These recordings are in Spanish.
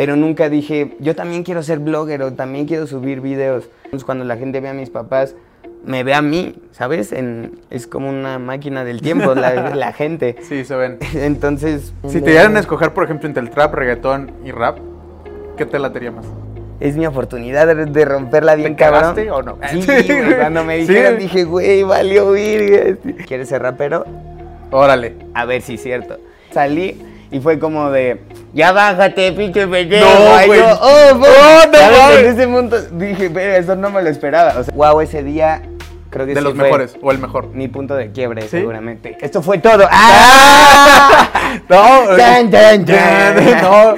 pero nunca dije, yo también quiero ser blogger o también quiero subir videos. Entonces, cuando la gente ve a mis papás, me ve a mí, ¿sabes? En- es como una máquina del tiempo, la, la gente. Sí, se ven. Entonces, Si te dieran a escoger, por ejemplo, entre el trap, reggaetón y rap, ¿qué te latería más? es mi oportunidad de, de romperla bien ¿Te cabrón. o no? Sí, güey, cuando me Sí. dijeron dije, güey, valió virga. ¿Quieres ser rapero? Órale. A ver si es cierto. Salí y fue como de, ya bájate, pinche pendejo. No, güey. yo, oh, No. En ese momento dije, pero eso no me lo esperaba. O sea, wow, ese día creo que De sí los fue mejores, o el mejor. Mi punto de quiebre, ¿Sí? seguramente. Esto fue todo. ¡Ah! No, Tan, tan, tan. no.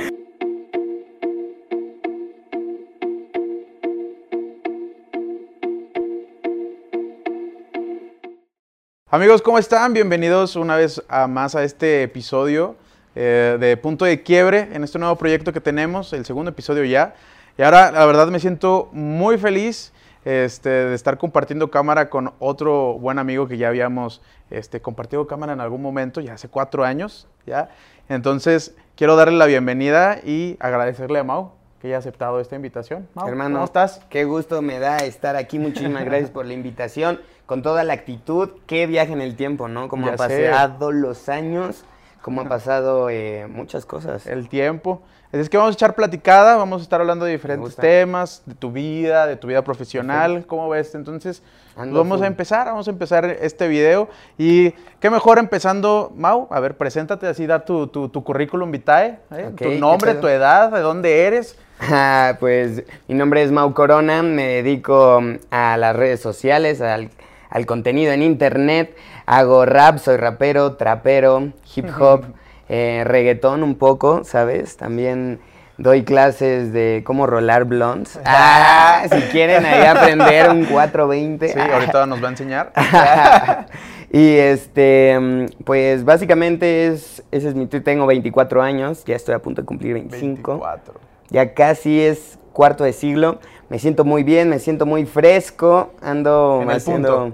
Amigos, ¿cómo están? Bienvenidos una vez a más a este episodio eh, de Punto de Quiebre en este nuevo proyecto que tenemos, el segundo episodio ya. Y ahora, la verdad, me siento muy feliz este, de estar compartiendo cámara con otro buen amigo que ya habíamos este, compartido cámara en algún momento, ya hace cuatro años, ¿ya? Entonces, quiero darle la bienvenida y agradecerle a Mau que haya aceptado esta invitación. Mau, Hermano, ¿cómo estás? Qué gusto me da estar aquí. Muchísimas gracias por la invitación. Con toda la actitud. Qué viaje en el tiempo, ¿no? Cómo Ya han sé. los años. Cómo han pasado eh, muchas cosas. el tiempo. Es que vamos a echar platicada, vamos a estar hablando de diferentes temas, de tu vida, de tu vida profesional, ¿cómo ves? Entonces, Ando vamos full. a empezar, vamos a empezar este video. Y qué mejor empezando, Mau, a ver, preséntate así, da tu, tu, tu currículum vitae, ¿eh? Tu ¿qué nombre, tu edad, de dónde eres. Ah, pues mi nombre es Mau Corona, me dedico a las redes sociales, al, al contenido en internet, hago rap, soy rapero, trapero, hip hop, eh, reggaetón un poco, ¿sabes? También doy clases de cómo rolar blondes. Ah, si quieren ahí aprender un 420. Sí, ahorita nos va a enseñar. y este, pues básicamente es, ese es mi tweet, tengo 24 años, ya estoy a punto de cumplir 25. 24. Ya casi es cuarto de siglo. Me siento muy bien, me siento muy fresco. Ando En haciendo.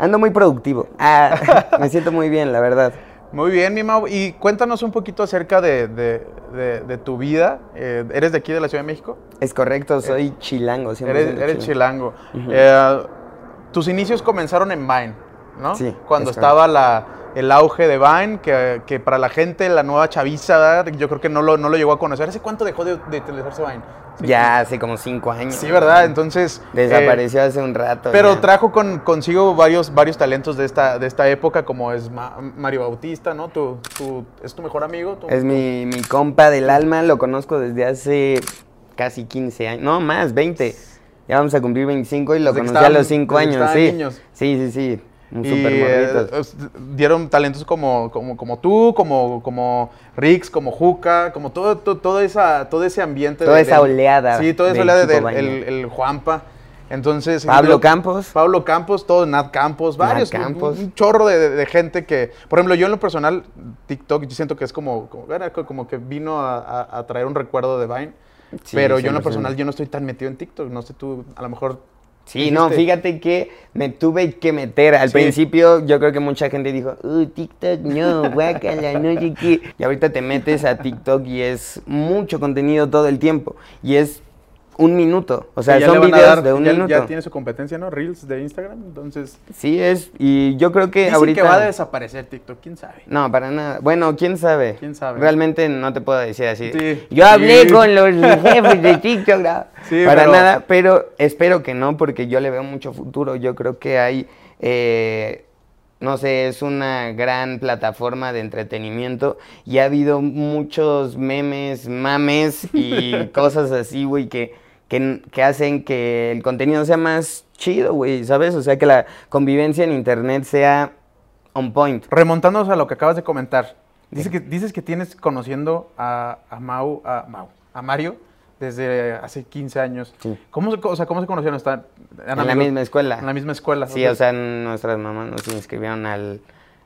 Ando muy productivo. Ah, me siento muy bien, la verdad. Muy bien, mi Mau. Y cuéntanos un poquito acerca de, de- de- de tu vida. Eh, ¿Eres de aquí, de la Ciudad de México? Es correcto, soy chilango. 100% Eres, eres chilango. chilango. Eh, tus inicios comenzaron en Vine, ¿no? Sí, Cuando es estaba la, el auge de Vine, que, que para la gente, la nueva chaviza, ¿verdad? yo creo que no lo, no lo llegó a conocer. ¿Hace cuánto dejó de, de utilizarse Vine? Sí. Ya hace como cinco años. Sí, ¿verdad? Entonces... eh, Desapareció hace un rato. pero ya. trajo con, consigo varios, varios talentos de esta, de esta época, como es Ma- Mario Bautista, ¿no? Tu, tu- ¿Es tu mejor amigo? Tu- Es mi, mi compa del alma, lo conozco desde hace casi 15 años. No, más, 20. Ya vamos a cumplir 25 y lo Desde conocí a estaban- los 5 desde que años, sí. niños. Sí, sí, sí. Un Y, eh, os- dieron talentos como, como, como tú, como, como Rix, como Juca, como todo, todo, todo esa, todo ese ambiente. Toda esa oleada Sí, toda esa de oleada del Vaina. el, el Juanpa. Entonces, Pablo Campos. Pablo Campos, todo, Nat Campos, Nat varios. Campos. Un, un chorro de, de- de gente que, por ejemplo, yo en lo personal, TikTok, yo siento que es como, como, como que vino a, a- a traer un recuerdo de Vine. Sí, pero yo en lo 100%. personal, yo no estoy tan metido en TikTok. No sé, tú, a lo mejor. Sí, no, dijiste- fíjate que me tuve que meter. Al Sí. principio yo creo que mucha gente dijo, uy, TikTok no, guácala, no sé qué. Y ahorita te metes a TikTok y es mucho contenido todo el tiempo. Y es un minuto. O sea, son videos dar- de un ya, minuto. ya tiene su competencia, ¿no? Reels de Instagram. Entonces. Sí, es. Y yo creo que Dicen ahorita... que va a desaparecer TikTok, quién sabe. No, para nada. Bueno, quién sabe. ¿Quién sabe? Realmente no te puedo decir así. Sí. Yo hablé Sí. con los jefes de TikTok. ¿no? Sí, para pero- nada, pero espero que no, porque yo le veo mucho futuro. Yo creo que hay. eh, no sé, es una gran plataforma de entretenimiento y ha habido muchos memes, mames y cosas así, güey, que, que, que hacen que el contenido sea más chido, güey, ¿sabes? O sea, que la convivencia en internet sea on point. Remontándonos a lo que acabas de comentar. Dices que, dices que tienes conociendo a, a Mau, a Mau, a Mario desde hace 15 años. Sí. ¿Cómo, se, o sea, ¿Cómo se conocieron? ¿Están, En la misma escuela. En la misma escuela. Sí, o sea, nuestras mamás nos inscribieron al,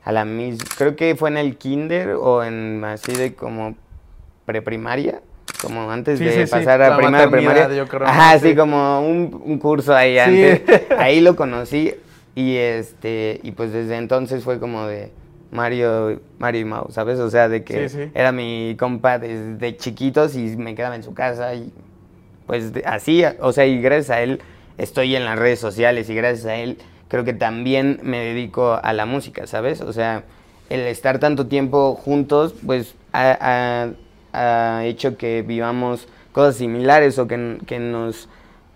a la misma. Creo que fue en el kinder o en así de como preprimaria, como antes Sí, de sí, sí, pasar la a primera maternidad, primaria. yo creo, Ajá, sí, como un, un curso ahí antes. Ahí lo conocí y este y pues desde entonces fue como de Mario, Mario y Mau, ¿sabes? O sea, de que era mi compa desde chiquitos y me quedaba en su casa y pues así, o sea, y gracias a él estoy en las redes sociales y gracias a él creo que también me dedico a la música, ¿sabes? O sea, el estar tanto tiempo juntos, pues ha, ha- hecho que vivamos cosas similares o que, que nos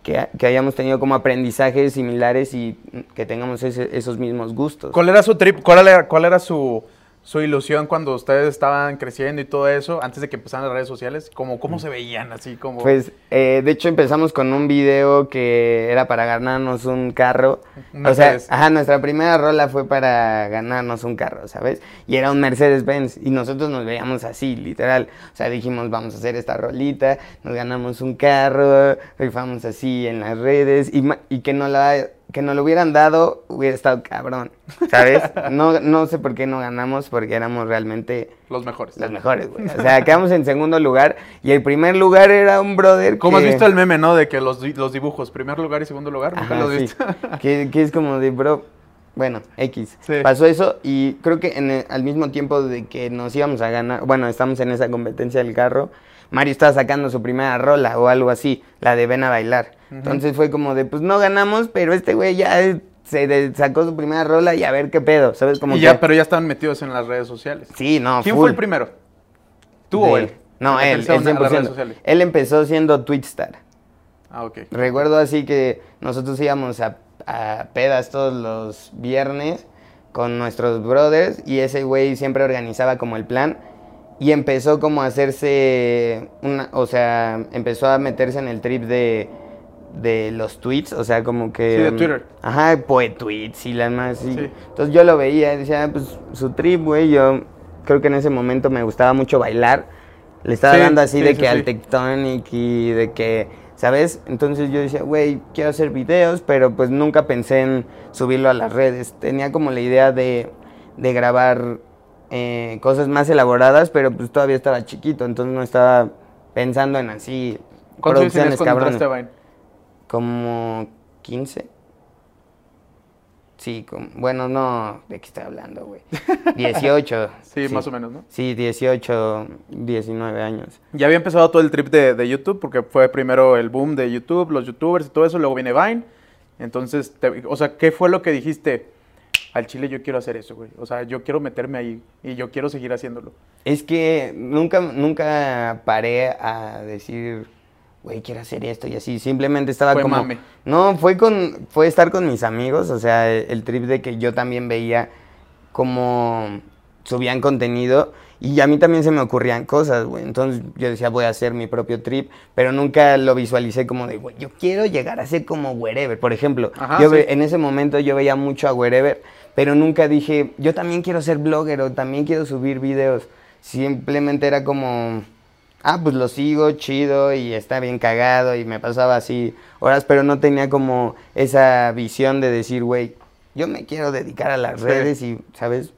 que, que hayamos tenido como aprendizajes similares y que tengamos ese- esos mismos gustos. ¿Cuál era su trip? ¿Cuál era, cuál era su, su ilusión cuando ustedes estaban creciendo y todo eso, antes de que empezaran las redes sociales? ¿Cómo, cómo se veían así? Como... Pues, eh, de hecho, empezamos con un video que era para ganarnos un carro. Un O sea, Mercedes. ajá, nuestra primera rola fue para ganarnos un carro, ¿sabes? Y era un Mercedes-Benz. Y nosotros nos veíamos así, literal. O sea, dijimos, vamos a hacer esta rolita, nos ganamos un carro, rifamos así en las redes. Y, y que, no la, que nos lo hubieran dado, hubiera estado cabrón, ¿sabes? No, no sé por qué no ganamos, porque éramos realmente Los mejores. los mejores, güey. O sea, quedamos en segundo lugar y el primer lugar era un brother ¿Cómo has visto el meme, no? De que los, di- los dibujos, primer lugar y segundo lugar, ¿nunca Ajá, los sí. viste? que, que es como de, bro, bueno, X. Sí. Pasó eso y creo que en el- al mismo tiempo de que nos íbamos a ganar, bueno, estamos en esa competencia del carro, Mario estaba sacando su primera rola o algo así, la de Ven a bailar. Entonces fue como de, pues no ganamos, pero este güey ya se de- sacó su primera rola y a ver qué pedo, ¿sabes? Como y que- ya, pero ya estaban metidos en las redes sociales. Sí, no, ¿Quién full. fue el primero? ¿Tú o él? No, él, él una- a las redes 100%. sociales. Él empezó siendo Twitchstar. Ah, ok. Recuerdo así que nosotros íbamos a, a pedas todos los viernes con nuestros brothers y ese güey siempre organizaba como el plan y empezó como a hacerse una, o sea, empezó a meterse en el trip de, de los tweets, o sea, como que... Sí, de mm, Twitter. Ajá, poet tweets y las más. y- Sí. Entonces yo lo veía decía, "Ah, pues su trip, güey, yo creo que en ese momento me gustaba mucho bailar. Le estaba Sí, dando así sí, de que al tectonic y de que, ¿sabes? Entonces yo decía, güey, quiero hacer videos, pero pues nunca pensé en subirlo a las redes. Tenía como la idea de, de grabar eh, cosas más elaboradas, pero pues todavía estaba chiquito, entonces no estaba pensando en así ¿Cuántos años tenías producciones cabrones. Como 15. Sí, como, bueno, no, ¿de qué estoy hablando, güey? 18. Sí, más o menos, ¿no? Sí, 18, 19 años. Ya había empezado todo el trip de, de YouTube, porque fue primero el boom de YouTube, los youtubers y todo eso, luego viene Vine. Entonces, te- o sea, ¿qué fue lo que dijiste? Al chile yo quiero hacer eso, güey. O sea, yo quiero meterme ahí y yo quiero seguir haciéndolo. Es que nunca, nunca paré a decir, güey, quiero hacer esto y así. Simplemente estaba Fue como. mame. No, fue con, fue estar con mis amigos. O sea, el, trip de que yo también veía cómo subían contenido. Y a mí también se me ocurrían cosas, güey. Entonces yo decía, voy a hacer mi propio trip. Pero nunca lo visualicé como de, güey, yo quiero llegar a ser como Wherever. Por ejemplo, Ajá, yo sí. en ese momento yo veía mucho a Wherever. Pero nunca dije, yo también quiero ser blogger o también quiero subir videos. Simplemente era como, ah, pues lo sigo, chido, y está bien cagado, y me pasaba así horas, pero no tenía como esa visión de decir, güey, yo me quiero dedicar a las Sí. redes y, ¿sabes?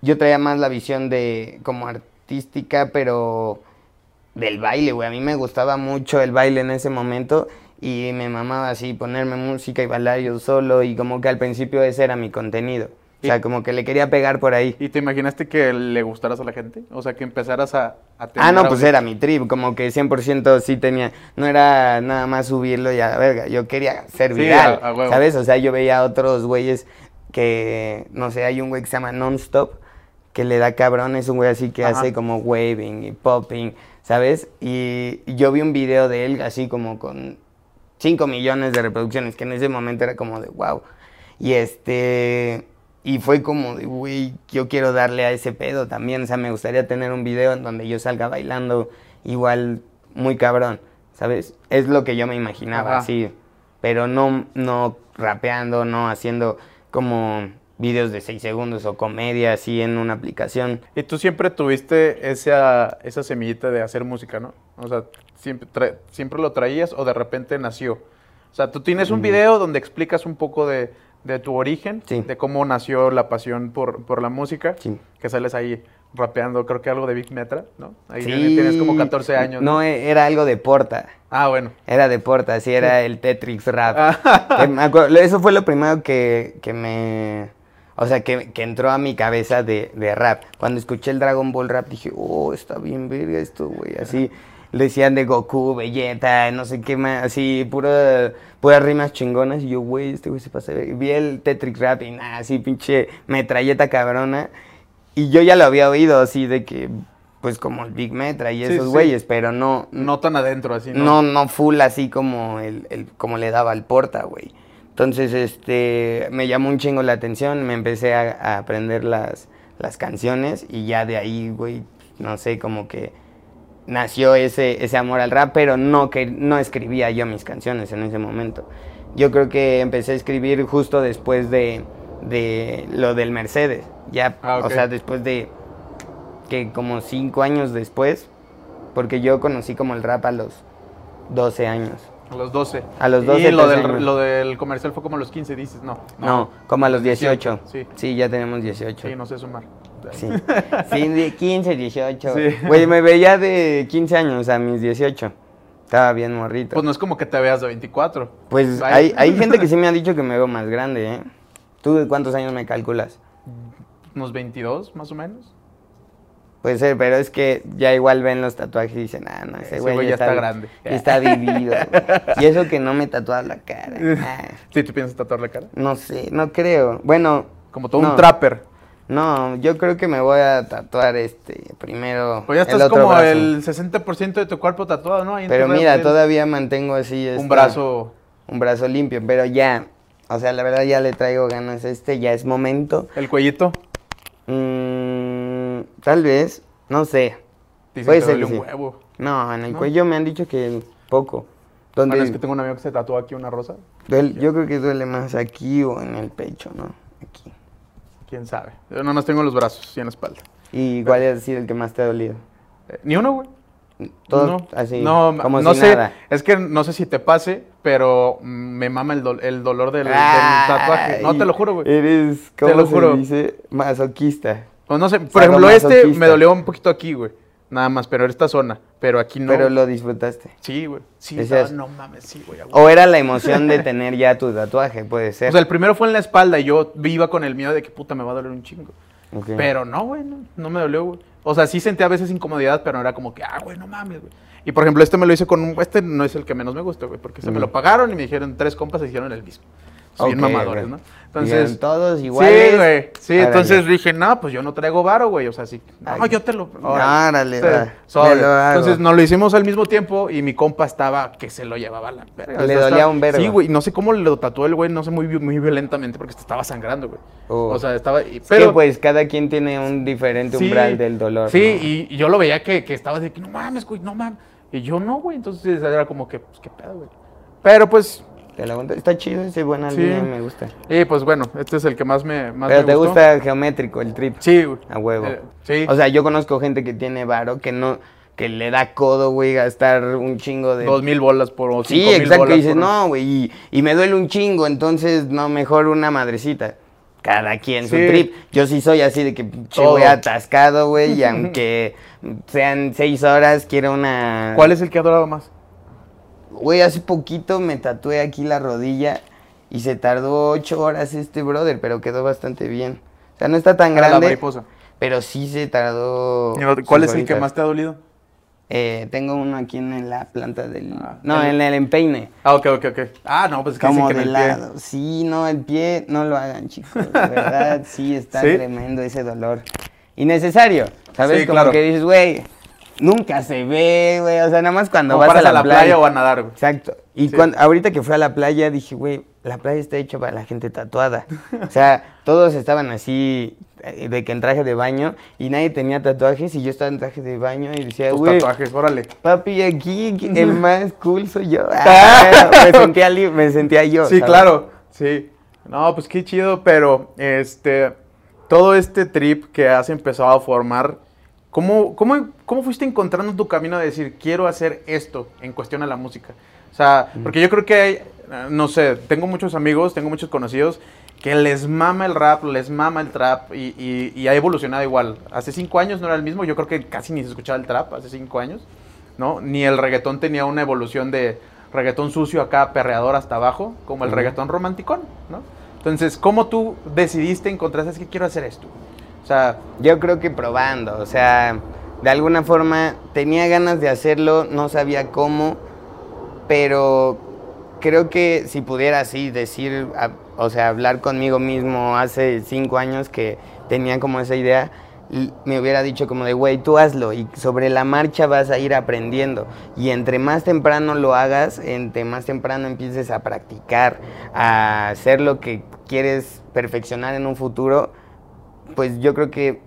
Yo traía más la visión de como artística, pero del baile, güey. A mí me gustaba mucho el baile en ese momento y me mamaba así ponerme música y bailar yo solo y como que al principio ese era mi contenido. O sea, como que le quería pegar por ahí. ¿Y te imaginaste que le gustaras a la gente? O sea, que empezaras a, a tener Ah, no, pues era mi trip, como que 100% sí tenía, no era nada más subirlo y a la verga, yo quería ser Sí, viral, a-. ¿sabes? O sea, yo veía a otros güeyes que, no sé, hay un güey que se llama Nonstop, que le da cabrón, es un güey así que Ajá. hace como waving y popping, ¿sabes? Y yo vi un video de él así como con 5 millones de reproducciones, que en ese momento era como de wow. Y este, y fue como de, güey, yo quiero darle a ese pedo también, o sea, me gustaría tener un video en donde yo salga bailando igual muy cabrón, ¿sabes? Es lo que yo me imaginaba, Ajá. sí, pero no, no rapeando, no haciendo como videos de 6 segundos o comedia así en una aplicación. Y tú siempre tuviste esa, esa semillita de hacer música, ¿no? O sea, siempre, tra- siempre lo traías o de repente nació. O sea, tú tienes un video donde explicas un poco de, de tu origen, Sí. de cómo nació la pasión por, por la música, Sí. que sales ahí rapeando, creo que algo de Big Metra, ¿no? Ahí tienes, tienes como 14 años. No, e- era algo de Porta. Ah, bueno. Era de Porta, sí, era el Tetrix rap. Ah. Eso fue lo primero que, que me... o sea, que, que entró a mi cabeza de, de rap. Cuando escuché el Dragon Ball rap dije, oh, está bien verga esto, güey. Así le decían de Goku, Vegeta, no sé qué más, así, pura, puras rimas chingonas. Y yo, güey, este güey se pasa. Vi el Tetrick rap y nada, así, pinche metralleta cabrona. Y yo ya lo había oído, así, de que, pues como el Big Metra y Sí, esos sí. güeyes, pero no, No tan adentro así, ¿no? no, no full así como el, el- como le daba al porta, güey. Entonces, este, me llamó un chingo la atención, me empecé a, a aprender las, las canciones y ya de ahí, güey, no sé, como que nació ese, ese amor al rap, pero no, que, no escribía yo mis canciones en ese momento. Yo creo que empecé a escribir justo después de, de lo del Mercedes, ya, Ah, o sea, después de que como cinco años después, porque yo conocí como el rap a los 12 años. A los 12. A los 12, Y lo 13 del, lo del comercial fue como a los 15, dices, no. No, como a los 18. Sí. Sí, ya tenemos 18. Sí, no sé sumar. Sí, sí de 15, 18. Sí. Güey, me veía de 15 años a mis 18. Estaba bien morrito. Pues no es como que te veas de 24. Pues hay, hay gente que sí me ha dicho que me veo más grande, ¿eh? ¿Tú de cuántos años me calculas? Unos 22, más o menos. Puede ser, pero es que ya igual ven los tatuajes y dicen, ah, no, ese güey ya está grande. ya está vivido. güey". Y eso que no me tatuaba la cara. ah, ¿Sí te piensas tatuar la cara? no sé, no creo. Bueno. Como todo no. un trapper. No, yo creo que me voy a tatuar este primero. Pues ya el estás otro como brazo. el 60% de tu cuerpo tatuado, ¿no? Ahí Pero mira, todavía mantengo así. este, Un brazo, Un brazo limpio, pero ya. O sea, la verdad ya le traigo ganas a este, ya es momento. el cuellito. Mm, tal vez, no sé. Dicen Puede que ser que un sí. huevo. No, en el ¿No? cuello me han dicho que poco. Donde Bueno, es que tengo un amigo que se tatuó aquí una rosa. duele- yo creo que duele más aquí o en el pecho, ¿no? Aquí. Quién sabe. Yo no más tengo en los brazos y en la espalda. ¿Y cuál es así el que más te ha dolido? Eh, Ni uno, güey. Todo no, así, no, como no si sé, nada. es que no sé si te pase, pero me mama el, dol- el dolor del, del tatuaje. No, te lo juro, güey. Eres, Te ¿cómo lo se juro. dice? Masoquista. Pues no sé, por ejemplo, este me dolió un poquito aquí, güey. Nada más, pero en esta zona. Pero aquí no. Pero lo disfrutaste. Sí, güey. Sí, Decías- no mames, sí, güey. O era la emoción de tener ya tu tatuaje, puede ser. O sea, el primero fue en la espalda y yo iba con el miedo de que puta me va a doler un chingo. Pero no, güey, no, no me dolió, güey. O sea, sí sentía a veces incomodidad, pero no era como que, ah, güey, no mames, güey. Y por ejemplo, este me lo hice con un. Este no es el que menos me gusta, güey, porque se me lo pagaron y me dijeron tres compas se hicieron el mismo. Son bien Ok, mamadores, güey. ¿no? Entonces. todos iguales. Sí, güey. Sí, entonces dije, no, pues yo no traigo varo, güey. O sea, sí. No, Ay. yo te lo. Me lo hago. Entonces nos lo hicimos al mismo tiempo y mi compa estaba que se lo llevaba a la verga. Le dolía un vergo. Sí, güey. No sé cómo lo tatuó el güey, no sé, muy, muy violentamente porque estaba sangrando, güey. Oh. O sea, estaba. y- Es Pero, que pues cada quien tiene un diferente Sí, umbral del dolor. Sí, ¿no? y, y yo lo veía que, que estaba de que no mames, güey, no mames. Y yo no, güey. Entonces era como que, pues, qué pedo, güey. Pero pues, Te lo aguanto. Está chido ese buena Sí. línea, me gusta. y pues bueno, este es el que más me, más Pero me te gustó. gusta geométrico el trip. Sí, güey. A huevo. Eh, sí. O sea, yo conozco gente que tiene varo que no, que le da codo, güey, gastar un chingo de. Dos mil bolas por o Sí, exacto. bolas Y dices, por- no, güey, y, y me duele un chingo, entonces no, mejor una madrecita. Cada quien su trip. Yo sí soy así de que pinche Todo. güey atascado, güey, y aunque sean seis horas, quiero una. ¿Cuál es el que ha durado más? Güey, hace poquito me tatué aquí la rodilla y se tardó ocho horas este brother, pero quedó bastante bien. O sea, no está tan Ah, la grande, mariposa. pero sí se tardó. ¿Cuál es el que más te ha dolido? Eh, tengo uno aquí en la planta del... Ah, no, el- en el empeine. Ah, ok, ok, ok. Ah, no, pues es que dicen Como que en de el pie. lado. Sí, no, el pie no lo hagan, chicos. De verdad, sí está ¿Sí? tremendo ese dolor. Innecesario. ¿Sabes? Sí, Como claro. que dices, güey, nunca se ve, güey. O sea, nada más cuando vas paras a la, playa. o a nadar, güey. Exacto. Y Sí. cuando, ahorita que fui a la playa dije, güey, la playa está hecha para la gente tatuada. o sea, todos estaban así eh, de que en traje de baño y nadie tenía tatuajes y yo estaba en traje de baño y decía, güey, tatuajes, órale. papi, aquí el más cool soy yo. Ah, me, sentía me sentía yo. Sí, ¿sabes? claro. Sí. No, pues qué chido, pero este todo este trip que has empezado a formar, ¿cómo, cómo, cómo fuiste encontrando tu camino de decir, quiero hacer esto en cuestión a la música? O sea, porque yo creo que hay, no sé, tengo muchos amigos, tengo muchos conocidos que les mama el rap, les mama el trap y, y- y ha evolucionado igual. Hace cinco años no era el mismo, yo creo que casi ni se escuchaba el trap hace cinco años, ¿no? Ni el reggaetón tenía una evolución de reggaetón sucio acá, perreador hasta abajo, como el reggaetón romanticón, ¿no? Entonces, ¿cómo tú decidiste, encontraste, es que quiero hacer esto? Sea, Yo creo que probando, o sea, de alguna forma tenía ganas de hacerlo, no sabía cómo, pero creo que si pudiera así decir, o sea, hablar conmigo mismo hace cinco años que tenía como esa idea, me hubiera dicho como de, güey, tú hazlo y sobre la marcha vas a ir aprendiendo. Y entre más temprano lo hagas, entre más temprano empieces a practicar, a hacer lo que quieres perfeccionar en un futuro, pues yo creo que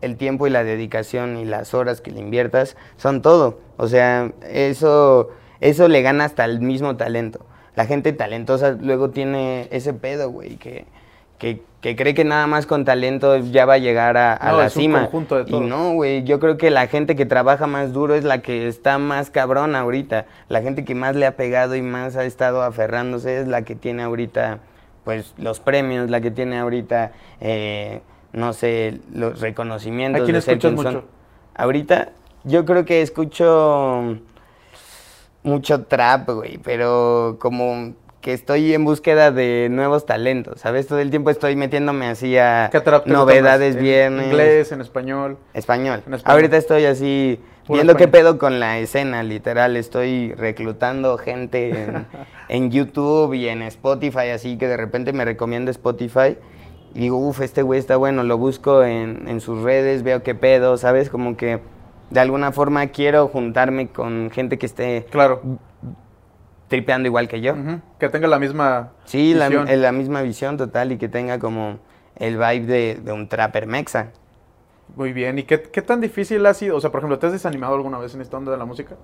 el tiempo y la dedicación y las horas que le inviertas son todo. O sea, eso, eso le gana hasta el mismo talento. La gente talentosa luego tiene ese pedo, güey, que, que, que cree que nada más con talento ya va a llegar a, a No, la es un cima. conjunto de y no, güey, yo creo que la gente que trabaja más duro es la que está más cabrona ahorita. La gente que más le ha pegado y más ha estado aferrándose es la que tiene ahorita, pues, los premios, la que tiene ahorita, eh, no sé, los reconocimientos. ¿A quién de ser escuchas son. mucho? Ahorita, yo creo que escucho mucho trap, güey, pero como que estoy en búsqueda de nuevos talentos, ¿sabes? Todo el tiempo estoy metiéndome así a ¿qué trap te gusta novedades más? ¿En viernes. inglés, en español. Español. En español. Ahorita estoy así Puro viendo qué pedo con la escena, literal. Estoy reclutando gente en, en YouTube y en Spotify, así que de repente me recomienda Spotify. Y digo, uff, este güey está bueno, lo busco en, en sus redes, veo qué pedo, ¿sabes? Como que de alguna forma quiero juntarme con gente que esté Claro. tripeando igual que yo. Que tenga la misma Sí, la, visión. la misma visión total y que tenga como el vibe de, de un trapper mexa. Muy bien. ¿Y qué, qué tan difícil ha sido? O sea, por ejemplo, ¿te has desanimado alguna vez en esta onda de la música?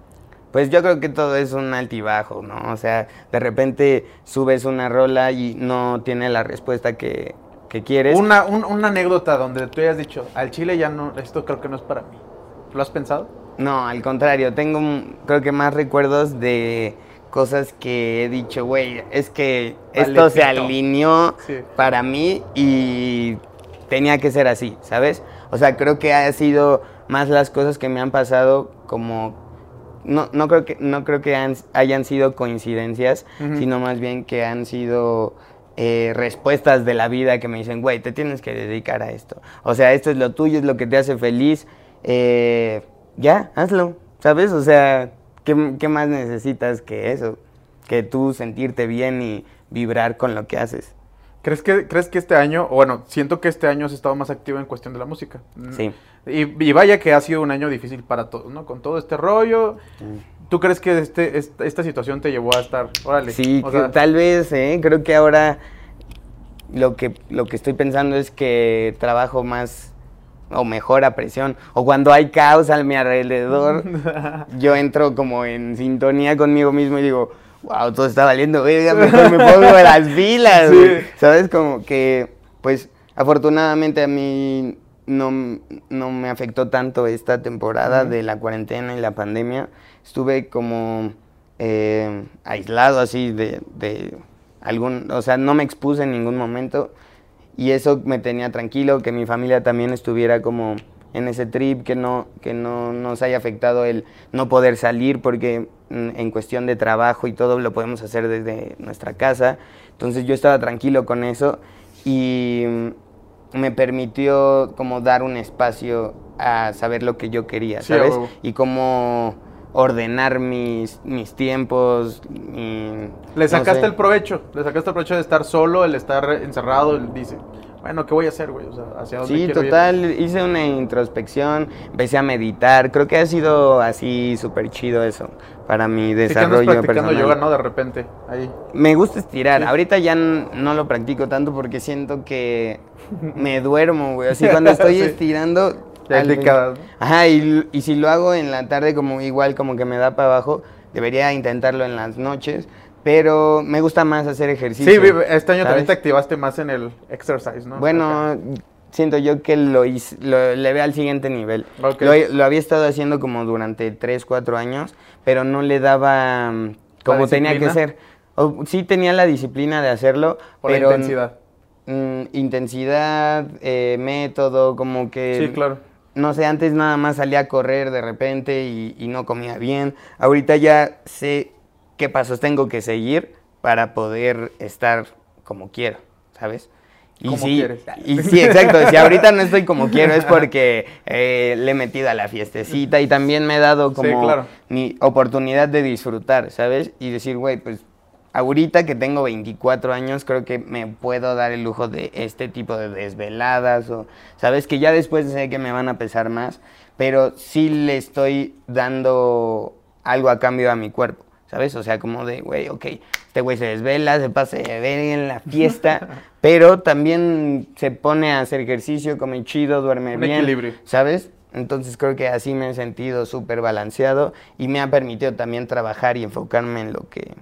Pues yo creo que todo es un altibajo, ¿no? O sea, de repente subes una rola y no tiene la respuesta que, que quieres. Una, un- una anécdota donde tú hayas dicho, al chile ya no, esto creo que no es para mí. ¿Lo has pensado? No, al contrario, tengo creo que más recuerdos de cosas que he dicho, güey, es que esto se alineó Sí. para mí y tenía que ser así, ¿sabes? O sea, creo que ha sido más las cosas que me han pasado como no, no creo que no creo que han- hayan sido coincidencias, sino más bien que han sido eh, respuestas de la vida que me dicen, güey, te tienes que dedicar a esto. O sea, esto es lo tuyo, es lo que te hace feliz. eh, ya, hazlo, ¿sabes? O sea, ¿qué, qué más necesitas que eso? Que tú sentirte bien y vibrar con lo que haces. ¿Crees que, ¿Crees que este año, bueno, siento que este año has estado más activo en cuestión de la música? Sí. Y, y vaya que ha sido un año difícil para todos, ¿no? Con todo este rollo. ¿Tú crees que este, esta, esta situación te llevó a estar, órale? Sí, o que sea, tal vez, ¿eh? creo que ahora lo que, lo que estoy pensando es que trabajo más o mejor a presión. O cuando hay caos a mi alrededor, yo entro como en sintonía conmigo mismo y digo, wow, todo está valiendo, verga, mejor me pongo las pilas, Sí. güey". ¿Sabes? Como que, pues, afortunadamente a mí no, no me afectó tanto esta temporada de la cuarentena y la pandemia. Estuve como eh, aislado así de, de algún, o sea, no me expuse en ningún momento y eso me tenía tranquilo, que mi familia también estuviera como en ese trip, que no, que no nos haya afectado el no poder salir, porque en cuestión de trabajo y todo lo podemos hacer desde nuestra casa. Entonces yo estaba tranquilo con eso y me permitió como dar un espacio a saber lo que yo quería, Sí, ¿sabes? huevo. y cómo ordenar mis, mis tiempos. mi- Le no sacaste sé. el provecho, le sacaste el provecho de estar solo, el estar encerrado, él dice, bueno, ¿qué voy a hacer, güey? O sea, ¿hacia dónde Sí, quiero ir? total, hice una introspección, empecé a meditar, creo que ha sido así súper chido eso para mi Sí, que andas desarrollo practicando personal. yoga, ¿no? De repente, ahí. Me gusta estirar, Sí. ahorita ya no lo practico tanto porque siento que me duermo, güey, así cuando estoy Sí. estirando... Ya al-. Ajá, y, y si lo hago en la tarde como igual como que me da para abajo, debería intentarlo en las noches, pero me gusta más hacer ejercicio. Sí, este año también te activaste más en el exercise, ¿no? Bueno, siento yo que lo, hice, lo le al siguiente nivel. Lo, lo había estado haciendo como durante 3, 4 años, pero no le daba mm, como tenía que ser. O- sí tenía la disciplina de hacerlo, Por la pero... intensidad. mm, intensidad, eh, método, como que... Sí, claro. No sé, antes nada más salía a correr de repente y, y no comía bien. Ahorita ya sé qué pasos tengo que seguir para poder estar como quiero, ¿sabes? Y Como sí, quieres. y sí, exacto. Si ahorita no estoy como quiero es porque eh, le he metido a la fiestecita y también me he dado Sí, como claro. mi oportunidad de disfrutar, ¿sabes? Y decir, güey, pues ahorita que tengo 24 años, creo que me puedo dar el lujo de este tipo de desveladas o, ¿sabes? Que ya después sé que me van a pesar más, pero sí le estoy dando algo a cambio a mi cuerpo, ¿sabes? O sea, como de, güey, ok, este güey se desvela, se pasa de ver en la fiesta, pero también se pone a hacer ejercicio, come chido, duerme Un bien, equilibrio. ¿sabes? Entonces creo que así me he sentido súper balanceado y me ha permitido también trabajar y enfocarme en lo que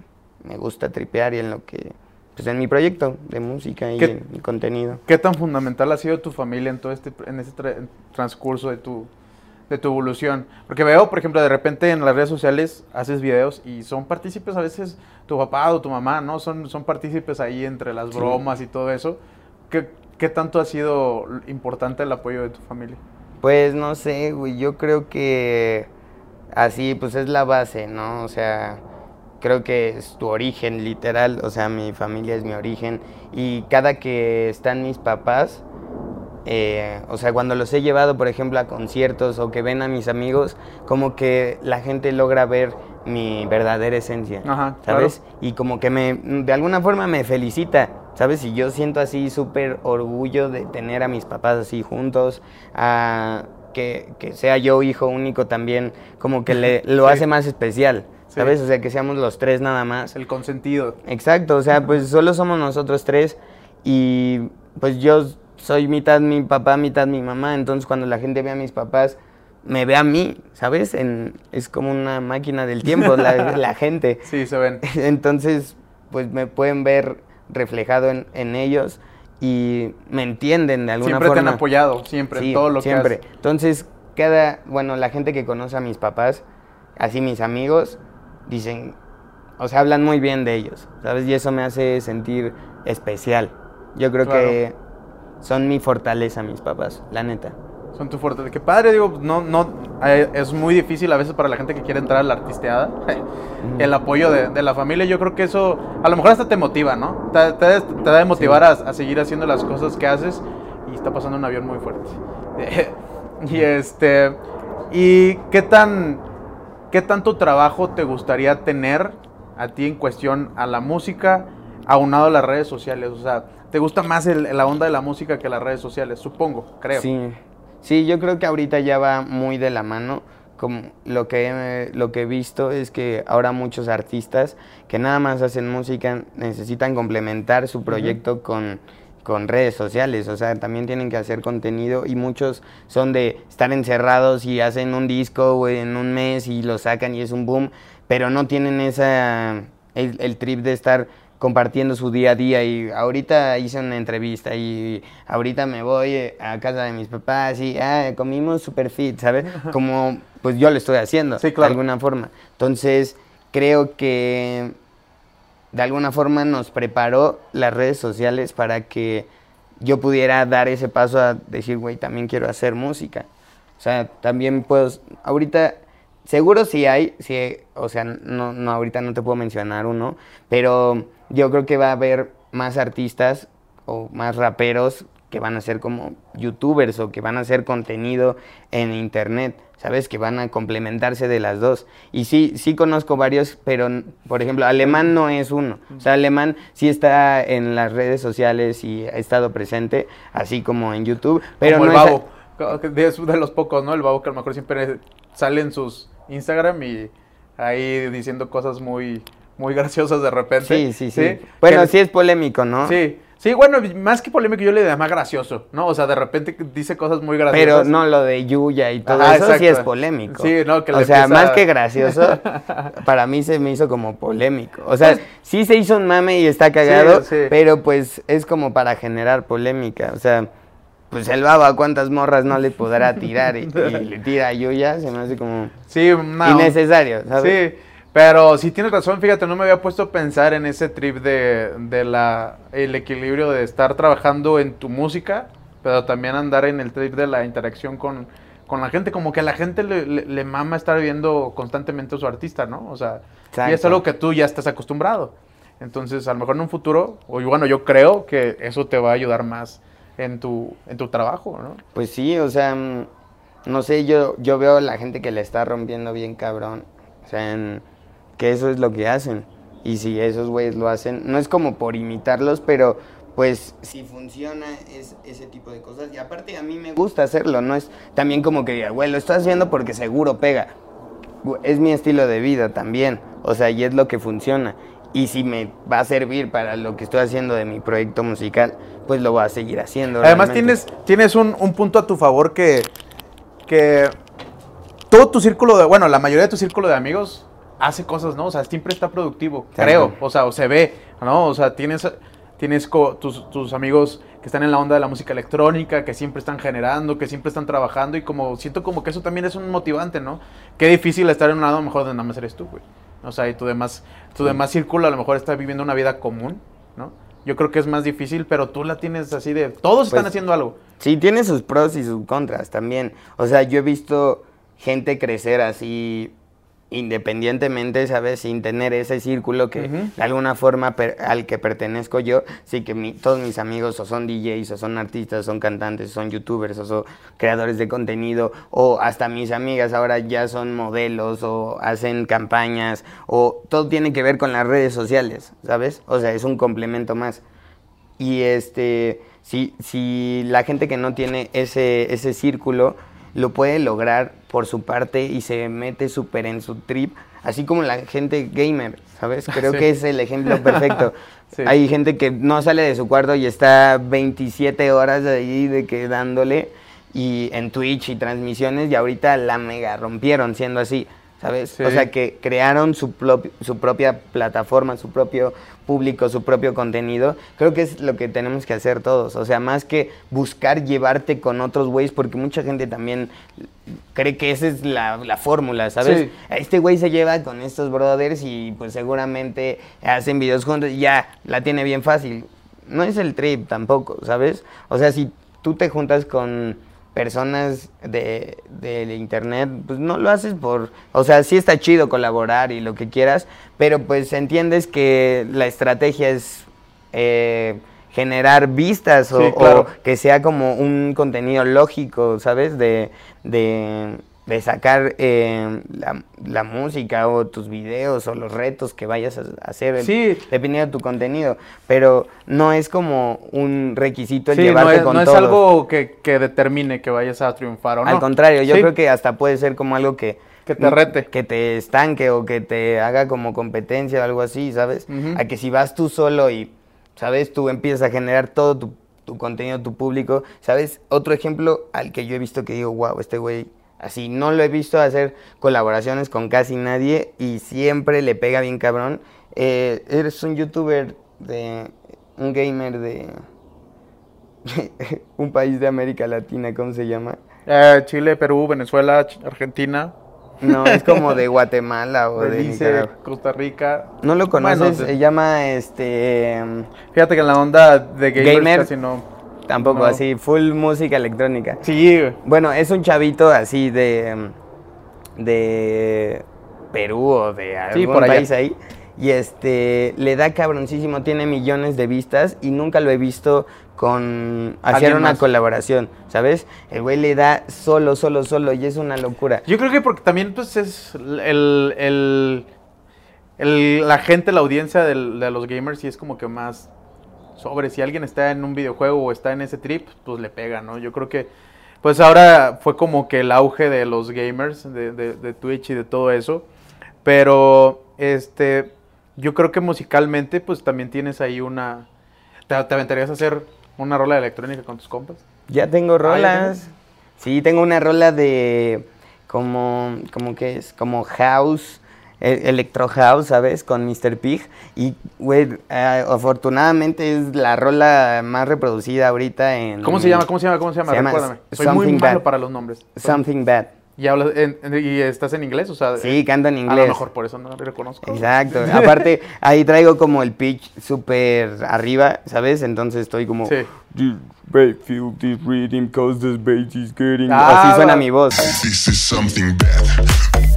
me gusta tripear y en lo que, pues en mi proyecto de música y ¿Qué- en mi contenido. ¿Qué tan fundamental ha sido tu familia en todo este, en este tra- transcurso de tu, de tu evolución? Porque veo, por ejemplo, de repente en las redes sociales haces videos y son partícipes a veces tu papá o tu mamá, ¿no? Son, son partícipes ahí entre las Sí. bromas y todo eso. ¿Qué, ¿Qué tanto ha sido importante el apoyo de tu familia? Pues no sé, güey, yo creo que así pues es la base, ¿no? O sea, creo que es tu origen literal, o sea, mi familia es mi origen y cada que están mis papás, eh, o sea, cuando los he llevado, por ejemplo, a conciertos o que ven a mis amigos, como que la gente logra ver mi verdadera esencia, Ajá, ¿sabes? Y como que me, de alguna forma me felicita, ¿sabes? Y yo siento así súper orgullo de tener a mis papás así juntos, a que, que sea yo hijo único también, como que le, lo Sí. hace más especial, Sí. ¿sabes? O sea, que seamos los tres nada más. El consentido. Exacto, o sea, pues solo somos nosotros tres y pues yo soy mitad mi papá, mitad mi mamá, entonces cuando la gente ve a mis papás, me ve a mí, ¿sabes? En, es como una máquina del tiempo, la, la gente. Sí, se ven. Entonces, pues me pueden ver reflejado en, en ellos y me entienden de alguna Siempre te forma. han apoyado, siempre, Sí, en todo lo siempre. que haces. Entonces, cada, bueno, la gente que conoce a mis papás, así mis amigos, dicen, o sea, hablan muy bien de ellos, ¿sabes? Y eso me hace sentir especial. Yo creo Claro. que son mi fortaleza mis papás, la neta. Son tu fuerte. Qué padre, digo, no, no, eh, es muy difícil a veces para la gente que quiere entrar a la artisteada. El apoyo de, de la familia, yo creo que eso a lo mejor hasta te motiva, ¿no? Te, te- te da de motivar a, a seguir haciendo las cosas que haces y está pasando un avión muy fuerte. y este, ¿y qué tan, qué tanto trabajo te gustaría tener a ti en cuestión a la música aunado a las redes sociales? O sea, ¿te gusta más el- la onda de la música que las redes sociales? Supongo, creo. Sí, sí, yo creo que ahorita ya va muy de la mano. Como lo que, he- lo que he visto es que ahora muchos artistas que nada más hacen música necesitan complementar su proyecto con, con redes sociales. O sea, también tienen que hacer contenido y muchos son de estar encerrados y hacen un disco en un mes y lo sacan y es un boom, pero no tienen esa, el, el trip de estar compartiendo su día a día y ahorita hice una entrevista y ahorita me voy eh, a casa de mis papás y ah, comimos super fit, ¿sabes? Como pues yo lo estoy haciendo Sí, claro. de alguna forma. Entonces, creo que de alguna forma nos preparó las redes sociales para que yo pudiera dar ese paso a decir, güey, también quiero hacer música. O sea, también puedo, ahorita, seguro sí hay, sí, o sea, no, no, ahorita no te puedo mencionar uno, pero yo creo que va a haber más artistas o más raperos que van a ser como youtubers o que van a hacer contenido en internet, ¿sabes? Que van a complementarse de las dos. Y sí, sí conozco varios, pero por ejemplo, Alemán no es uno. O sea, Alemán sí está en las redes sociales y ha estado presente, así como en YouTube, pero Como no el babo. Es de los pocos, ¿no? El babo que a lo mejor siempre sale en sus Instagram y ahí diciendo cosas muy, muy graciosas de repente. Sí, sí, sí. Bueno, Que- sí es polémico, ¿no? Sí, sí, bueno, más que polémico yo le más gracioso, ¿no? O sea, de repente dice cosas muy graciosas. Pero no lo de Yuya y todo Ajá, eso sí es polémico. Sí, no, que o le sea, empieza- más que gracioso, para mí se me hizo como polémico. O sea, sí se hizo un mame y está cagado, sí. pero pues es como para generar polémica. O sea, pues el baba, ¿cuántas morras no le podrá tirar? Y, y le tira a Yuya, se me hace como Sí, una- innecesario, ¿sabes? Sí, pero sí tienes razón, fíjate, no me había puesto a pensar en ese trip de, de la, el equilibrio de estar trabajando en tu música, pero también andar en el trip de la interacción con, con la gente, como que a la gente le, le- le mama estar viendo constantemente a su artista, ¿no? O sea, y es algo que tú ya estás acostumbrado. Entonces, a lo mejor en un futuro, o bueno, yo creo que eso te va a ayudar más en tu, en tu trabajo, ¿no? Pues sí, o sea, mm, no sé, yo, yo veo a la gente que le está rompiendo bien cabrón. O sea, en- que eso es lo que hacen. Y si esos güeyes lo hacen, no es como por imitarlos, pero pues si funciona es ese tipo de cosas. Y aparte a mí me gusta hacerlo, no es también como que diga, güey, lo estoy haciendo porque seguro pega. Es mi estilo de vida también, o sea, y es lo que funciona. Y si me va a servir para lo que estoy haciendo de mi proyecto musical, pues lo voy a seguir haciendo. Además realmente. tienes, tienes un, un punto a tu favor que, que todo tu círculo de, bueno, la mayoría de tu círculo de amigos hace cosas, ¿no? O sea, siempre está productivo, creo. O sea, o se ve, ¿no? O sea, tienes, tienes tus, tus amigos que están en la onda de la música electrónica, que siempre están generando, que siempre están trabajando y como siento como que eso también es un motivante, ¿no? Qué difícil estar en un lado mejor donde nada más eres tú, güey. O sea, y tu demás, tu demás círculo a lo mejor está viviendo una vida común, ¿no? Yo creo que es más difícil, pero tú la tienes así de... Todos están Pues, haciendo algo. Sí, tiene sus pros y sus contras también. O sea, yo he visto gente crecer así independientemente, ¿sabes? Sin tener ese círculo que de alguna forma al que pertenezco yo, sí que mi- todos mis amigos o son DJs, o son artistas, o son cantantes, o son youtubers, o son creadores de contenido, o hasta mis amigas ahora ya son modelos, o hacen campañas, o todo tiene que ver con las redes sociales, ¿sabes? O sea, es un complemento más. Y este, si, si la gente que no tiene ese, ese círculo lo puede lograr por su parte y se mete súper en su trip, así como la gente gamer, ¿sabes? Creo Sí. que es el ejemplo perfecto. Sí. Hay gente que no sale de su cuarto y está 27 horas ahí de que dándole y en Twitch y transmisiones y ahorita la mega rompieron siendo así, ¿sabes? Sí. O sea, que crearon su, su propia plataforma, su propio público, su propio contenido. Creo que es lo que tenemos que hacer todos. O sea, más que buscar llevarte con otros güeyes, porque mucha gente también cree que esa es la, la fórmula, ¿sabes? Sí. Este güey se lleva con estos brothers y pues seguramente hacen videos juntos y ya la tiene bien fácil. No es el trip tampoco, ¿sabes? O sea, si tú te juntas con personas de, de internet, pues no lo haces por, o sea, sí está chido colaborar y lo que quieras, pero pues entiendes que la estrategia es eh, generar vistas o, Sí, claro. o que sea como un contenido lógico, ¿sabes? De, de, de sacar eh, la, la música o tus videos o los retos que vayas a hacer, Sí. dependiendo de tu contenido, pero no es como un requisito el Sí, no llevarte es, con no es algo que, que determine que vayas a triunfar o no. Al contrario, yo Sí. creo que hasta puede ser como algo que... Que te rete. Que te estanque o que te haga como competencia o algo así, ¿sabes? A que si vas tú solo y, ¿sabes? Tú empiezas a generar todo tu, tu contenido, tu público, ¿sabes? Otro ejemplo al que yo he visto que digo, wow, este güey, así, no lo he visto hacer colaboraciones con casi nadie y siempre le pega bien cabrón. Eh, eres un youtuber de... un gamer de... un país de América Latina, ¿cómo se llama? Eh, Chile, Perú, Venezuela, Argentina, No, es como de Guatemala o de Nicaragua. Costa Rica. ¿No lo conoces? Bueno, Se llama este. Fíjate que en la onda de gamers Gamer. casi no. Tampoco No. así, full música electrónica. Sí, güey. Bueno, es un chavito así de. de Perú o de algún por allá. país ahí. Y este. Le da cabroncísimo, tiene millones de vistas y nunca lo he visto con. hacer una más. colaboración, ¿sabes? El güey le da solo, solo, solo y es una locura. Yo creo que porque también pues es el, el- el- la gente, la audiencia del- de los gamers sí es como que más sobre si alguien está en un videojuego o está en ese trip, pues le pega, ¿no? Yo creo que pues ahora fue como que el auge de los gamers, de, de- de Twitch y de todo eso, pero este, yo creo que musicalmente pues también tienes ahí una... ¿Te, te aventarías a hacer una rola de electrónica con tus compas? Ya tengo Ah, ¿ya rolas. Sí, tengo una rola de como, como que es, como house, electro house, ¿sabes? Con Mr. Pig. Y, güey, eh, afortunadamente es la rola más reproducida ahorita en... ¿Cómo se llama? ¿Cómo se llama? ¿Cómo se llama? Se llama Recuérdame. Soy muy Something malo Bad. para los nombres. Something Bad. ¿Y, hablas en- en- ¿Y estás en inglés? O sea, Sí, canto en A inglés. lo mejor por eso no lo reconozco. Exacto. Aparte, ahí traigo como el pitch súper arriba, ¿sabes? Entonces estoy como... Sí. "This feel this rhythm 'cause this bass is getting-" Ah, Así suena va. mi voz. This is something bad,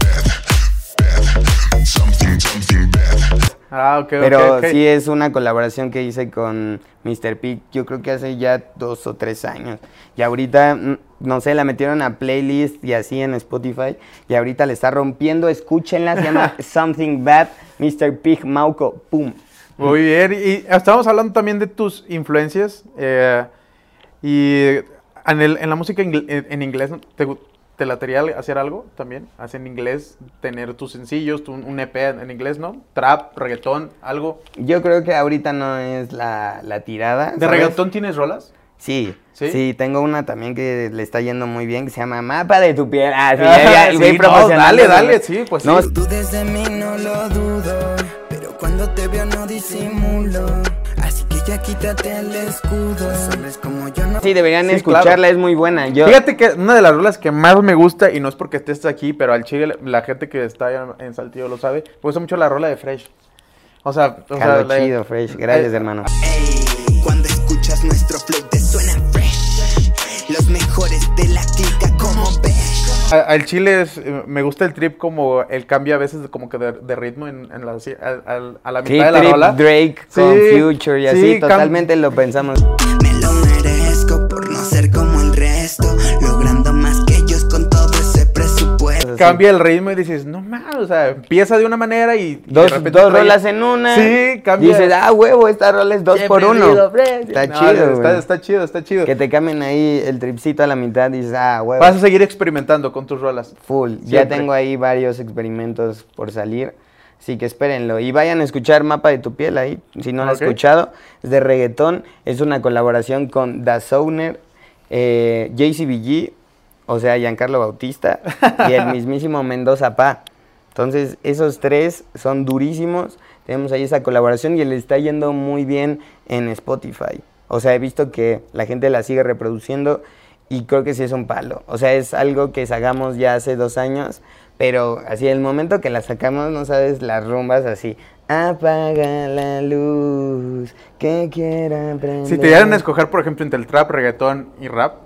Ah, ok, ok, Pero sí es una colaboración que hice con Mr. Pig, yo creo que hace ya dos o tres años. Y ahorita, mm, no sé, la metieron a playlist y así en Spotify. Y ahorita le está rompiendo, escúchenla, se llama Something Bad, Mr. Pig Mauco, pum. Muy bien, y estábamos hablando también de tus influencias. eh, y en, el- en la música en, en inglés, ¿te, te latería hacer algo también? ¿Hacer en inglés? ¿Tener tus sencillos, tu- un EP en inglés, no? ¿Trap, reggaetón, algo? Yo creo que ahorita no es la, la tirada. ¿De reggaetón tienes rolas? Sí, ¿Sí? ¿Sí? tengo una también que le está yendo muy bien, que se llama Mapa de tu piel. Ah, sí, ya, sí, no, dale, dale, sí, pues No, sí. Dudes de mí, no lo dudo. Pero cuando te veo, no disimulo. Ya quítate el escudo. Hombres como yo no. Sí, deberían Sí, escucharla, claro. es muy buena. Yo, Fíjate que una de las rolas que más me gusta, y no es porque estés aquí, pero al chile la gente que está allá en Saltillo lo sabe, me gusta mucho la rola de Fresh. O sea, o sea, Jalo la- chido, Fresh. Gracias, eh, hermano. Ey, cuando escuchas nuestro flow, Al chile es, eh, me gusta el trip como él cambia a veces como que de, de ritmo en, en la, al- al- a la mitad Trip, de la Trip, rola. Drake Sí, con Future y así, sí, cam- totalmente lo pensamos. Me lo merezco por no ser como el resto. Logrando Cambia el ritmo y dices, no mames, o sea, empieza de una manera y, y de Dos, dos rolas en una. Sí, cambia. Dices, ah, huevo, esta rola es dos por uno. Está No, chido, está, está chido, está chido. Que te cambien ahí el tripcito a la mitad, dices, ah, huevo. Vas a seguir experimentando con tus rolas. Full. Ya Siempre. tengo ahí varios experimentos por salir. Así que espérenlo. Y vayan a escuchar Mapa de tu piel ahí, si no lo han Ok. escuchado. Es de reggaetón. Es una colaboración con Da Sowner, eh, JCBG, o sea, Giancarlo Bautista, y el mismísimo Mendoza Pa. Entonces, esos tres son durísimos. Tenemos ahí esa colaboración y le está yendo muy bien en Spotify. O sea, he visto que la gente la sigue reproduciendo y creo que sí es un palo. O sea, es algo que sacamos ya hace dos años, pero así el momento que la sacamos, no sabes, las rumbas así. Apaga la luz que quiera. Si te dieran a escoger, por ejemplo, entre el trap, reggaetón y rap,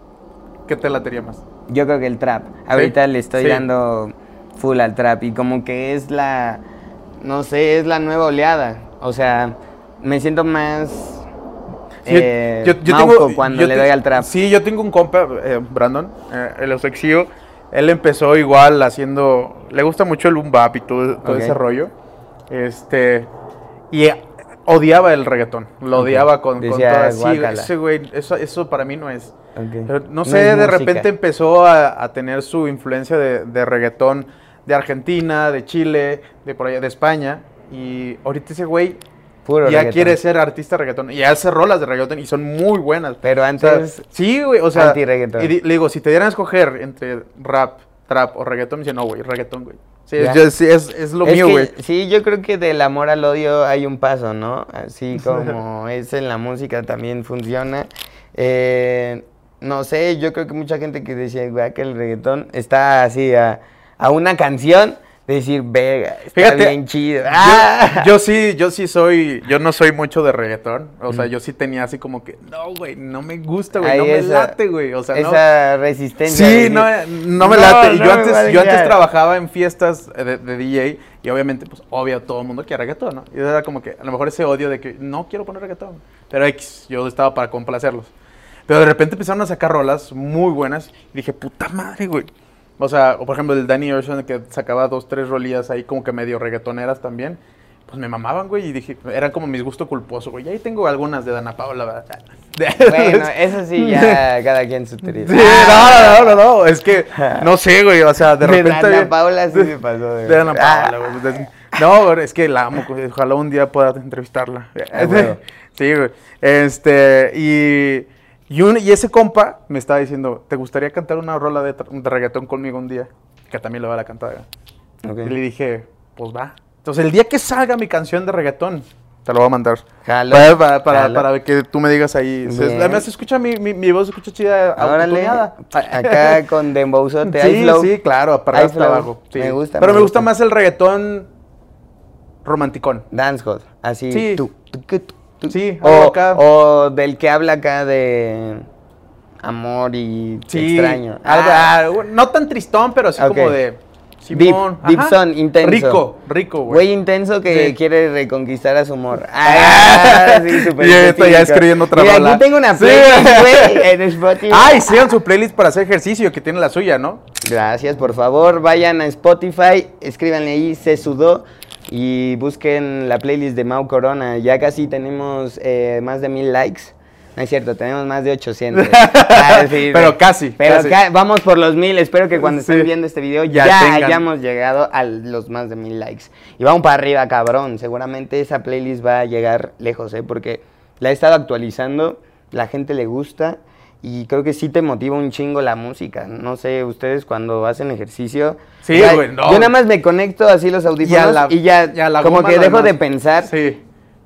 ¿qué te latería más? Yo creo que el trap. Ahorita le estoy sí. dando full al trap y como que es la, no sé, es la nueva oleada. O sea, me siento más Sí, eh, mauco cuando yo le te- doy al trap. Sí, yo tengo un compa, eh, Brandon, eh, el Osexio. Él empezó igual haciendo. Le gusta mucho el boom bap y todo, ese rollo. Este. Y eh, odiaba el reggaetón. Lo odiaba con, con Decía, todas. Sí, ese güey, eso, eso para mí no es. Ok. Pero no sé, de música. repente empezó a, a tener su influencia de, de reggaetón de Argentina, de Chile, de por allá, de España. Y ahorita ese güey Puro ya reggaetón. quiere ser artista de reggaetón. Y hace rolas de reggaetón y son muy buenas. Pero O sea, antes, sí, güey, o sea. anti-reggaetón. y di- le digo, si te dieran a escoger entre rap, trap o reggaetón, me dice, no, güey, reggaetón, güey. Sí, es, yo- sí, es, es lo es mío, güey. Sí, yo creo que del amor al odio hay un paso, ¿no? Así como es en la música también funciona. Eh, no sé, yo creo que mucha gente que decía, güey, que el reggaetón está así a, a una canción, de decir, vega, está Fíjate, bien chido. Yo- ¡Ah! Yo, sí, yo sí soy, yo no soy mucho de reggaetón. O sea, Ujú. yo sí tenía así como que, no, güey, no me gusta, güey, no me late, güey. O sea, no. esa resistencia. Sí, no, no me "No, late. Y yo antes, yo antes ya". trabajaba en fiestas de, de DJ y obviamente, pues, obvio, todo el mundo quiere reggaetón, ¿no? Y era como que, a lo mejor ese odio de que no quiero poner reggaetón. Pero X, yo estaba para complacerlos. Pero de repente empezaron a sacar rolas muy buenas y dije, puta madre, güey. O sea, o por ejemplo el Danny Ocean que sacaba dos, tres rolillas ahí como que medio reggaetoneras también. Pues me mamaban, güey, y dije, eran como mis gustos culposos, güey. Y ahí tengo algunas de Dana Paola, ¿verdad? Bueno, eso sí, ya cada quien su teoría. Sí, no, no, no, no, es que, no sé, güey, o sea, de De repente... Dana había- Paula sí se pasó. De Dana Ah. Paola, güey. de- No, güey, es que la amo, güey, ojalá un día pueda entrevistarla. Ah. Sí, güey. Este, y, y, un- y ese compa me estaba diciendo, ¿te gustaría cantar una rola de, reggaetón conmigo un día? Que también le va a la cantada. Y le dije, pues va. Entonces, el día que salga mi canción de reggaetón, te lo voy a mandar. Jalo, Para, para, para, jalo. para que tú me digas ahí. Se-. Además, se escucha mi, mi, mi voz, escucha chida, Órale, acá con Dembowzote, Sí, iFlow. sí, claro, para hasta flow. abajo. sí. Me gusta. Pero me gusta más el reggaetón romanticón. Dancehall, así. Sí. tú. Sí, o, acá. o del que habla acá de amor y Sí, extraño. algo- Ah, ah, no tan tristón, pero así como de. Simón. Deep, Deep Ajá. Son, intenso. Rico, rico, güey. Güey intenso que Sí. quiere reconquistar a su amor. Ah, sí, súper Y ahorita ya escribiendo otra Mira, aquí tengo una Sí. playlist, güey, en Spotify. Ay, sigan su playlist para hacer ejercicio, que tiene la suya, ¿no? Gracias, por favor, vayan a Spotify, escríbanle ahí, se sudó y busquen la playlist de Mau Corona. Ya casi tenemos eh, más de mil likes. No es cierto, tenemos más de 800. Ah, sí, Pero casi, Pero casi. ca- vamos por los mil. Espero que cuando Sí. estén viendo este video Ya ya, hayamos llegado a los más de mil likes. Y vamos para arriba, cabrón. Seguramente esa playlist va a llegar lejos, ¿eh? Porque la he estado actualizando, la gente le gusta. Y creo que sí te motiva un chingo la música. No sé, ustedes cuando hacen ejercicio. Sí, güey, no. Yo nada más me conecto así los audífonos la- y ya, y la como que dejo de pensar. Sí.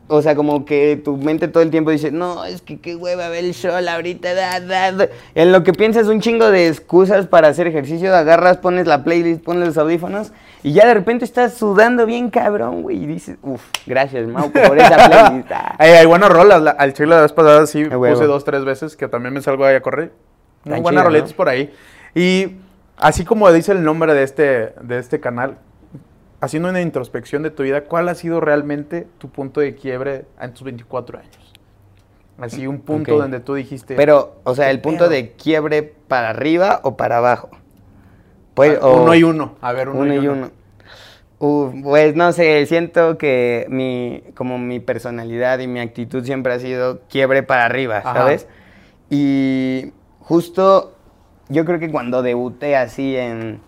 O sea, como que tu mente todo el tiempo dice, no, es que qué hueva ver el sol ahorita. Da, da, da". En lo que piensas un chingo de excusas para hacer ejercicio, agarras, pones la playlist, pones los audífonos y ya de repente estás sudando bien cabrón, güey. Y dices, uff, gracias, Mau, por esa playlist. Ah. Ay, hay buenas rolas. la- al chile la vez pasada sí huevo. puse dos, tres veces que también me salgo ahí a correr. Muy buenas roletas ¿no? por ahí. Y así como dice el nombre de este, de este canal, haciendo una introspección de tu vida, ¿cuál ha sido realmente tu punto de quiebre en tus 24 años? Así un punto donde tú dijiste... Pero, o sea, ¿Qué el punto pedo? de quiebre para arriba o para abajo. Pues, Ah, o- uno y uno. A ver, uno, Uno y uno. Pues no sé, siento que mi, como mi personalidad y mi actitud siempre ha sido quiebre para arriba, Ajá. ¿sabes? Y justo yo creo que cuando debuté así en,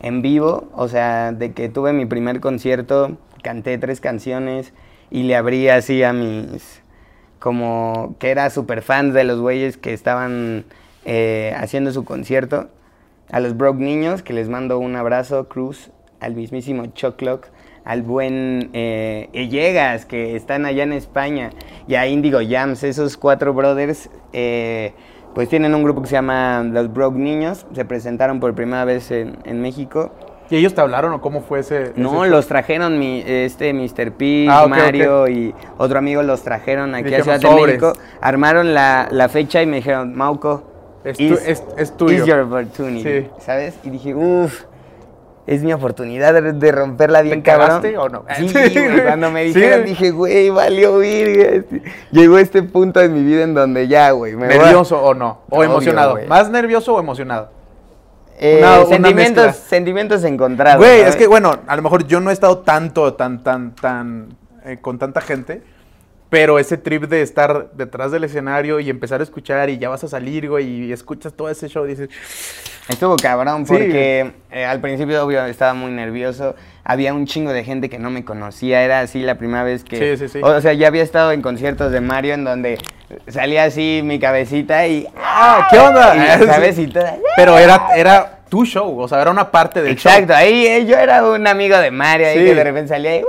en vivo, o sea, de que tuve mi primer concierto, canté tres canciones y le abrí así a mis, como que era súper fans de los güeyes que estaban eh, haciendo su concierto. A los Broke Niños, que les mando un abrazo, Cruz, al mismísimo Choclock, al buen eh, Ellegas, que están allá en España, y a Indigo Jams, esos cuatro brothers, eh, pues tienen un grupo que se llama Los Broke Niños, se presentaron por primera vez en, en México. ¿Y ellos te hablaron o cómo fue ese...? No, ese- los trajeron mi, este Mr. P, Ah, Mario y otro amigo los trajeron aquí a Ciudad de. México, armaron la, la fecha y me dijeron, Mauco, Es tu- es- es tuyo". is your opportunity", Sí. ¿sabes? Y dije, uff, es mi oportunidad de, romperla bien ¿Te cabrón. o no? Sí, güey, cuando me Sí. dijeron dije, güey, valió virga. Llegó este punto en mi vida en donde ya, güey, me a- ¿Nervioso o no? ¿O Obvio, emocionado? ¿Más nervioso o emocionado? Eh, una- sentimientos, sentimientos encontrados. Güey, es que bueno, a lo mejor yo no he estado tanto, tan, tan, tan, eh, con tanta gente, pero ese trip de estar detrás del escenario y empezar a escuchar y ya vas a salir, güey, y escuchas todo ese show, dices, Estuvo cabrón Sí. porque eh, al principio, obvio, estaba muy nervioso. Había un chingo de gente que no me conocía. Era así la primera vez que. Sí, sí, sí. O sea, ya había estado en conciertos de Mario en donde salía así mi cabecita y. ah, ¿qué onda? y, ¿Sabes? Y toda- Pero era, era tu show, o sea, era una parte del Exacto, ahí eh, yo era un amigo de Mario ahí que de repente salía y.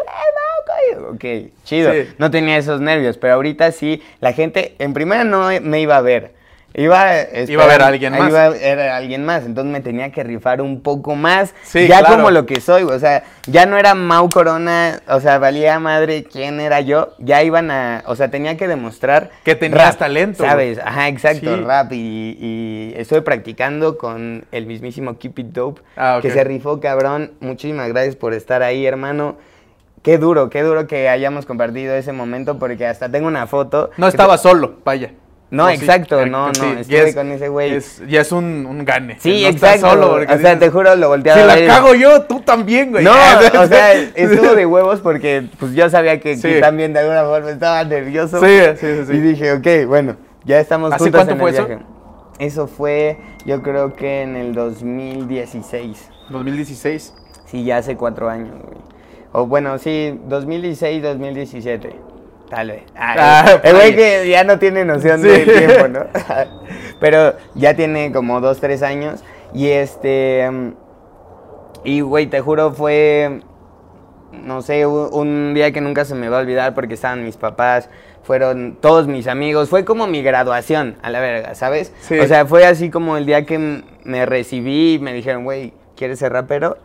Ok, chido. Sí. No tenía esos nervios, pero ahorita sí, la gente en primera no me iba a ver. Iba, a Iba a ver a alguien más. Iba a ver a alguien más, entonces me tenía que rifar un poco más. Sí, ya claro. como lo que soy, o sea, ya no era Mau Corona, o sea, valía madre quién era yo. Ya iban a, o sea, tenía que demostrar. Que tenías talento, ¿Sabes? Ajá, exacto, Sí. rap. Y, y estoy practicando con el mismísimo Keep It Dope, Ah, que se rifó, cabrón. Muchísimas gracias por estar ahí, hermano. Qué duro, qué duro que hayamos compartido ese momento, porque hasta tengo una foto. No estaba solo, vaya. No, exacto, no, no, sí, estuve con ese güey. es- ya es un, un gane. Sí, No exacto. solo, porque o sea, te juro, lo volteaba Si la cago yo, tú también, güey. No, o sea, estuvo de huevos porque pues yo sabía que, que Sí. también de alguna forma estaba nervioso. Sí, sí, sí. Y dije, ok, bueno, ya estamos ¿Hace juntos cuánto en fue el eso? viaje. Eso fue, yo creo que en el 2016. 2016. Sí, ya hace cuatro años, güey. O bueno, sí, 2016, 2017. Tal vez. Ah, Ah, el güey que ya no tiene noción Sí. del tiempo, ¿no? Pero ya tiene como dos, tres años. Y este. mm, Y, güey, te juro, fue. No sé, un día que nunca se me va a olvidar porque estaban mis papás, fueron todos mis amigos. Fue como mi graduación, a la verga, ¿sabes? Sí. O sea, fue así como el día que me recibí y me dijeron, güey, ¿quieres ser rapero?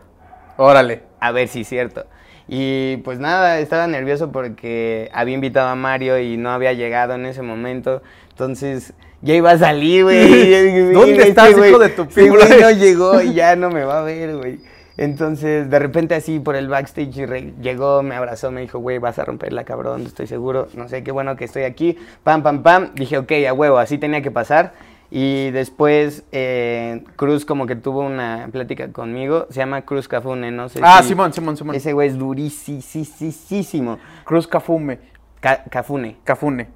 Órale. a ver si es cierto. Y pues nada, estaba nervioso porque había invitado a Mario y no había llegado en ese momento. Entonces ya iba a salir, güey. dije, ¿Dónde "Verga, estás, este hijo de tu este güey pinche-" no llegó y ya no me va a ver, güey. Entonces, de repente así por el backstage llegó, me abrazó, me dijo, güey, vas a romperla, cabrón, estoy seguro. No sé, qué bueno que estoy aquí. Pam, pam, pam. Dije, ok, a huevo, así tenía que pasar. Y después eh, Cruz como que tuvo una plática conmigo. Se llama Cruz Cafune, no sé Ah, si- Simón, Simón, Simón. Ese güey es durísimo. Cruz Cafume. Ca- Cafune. Cafune.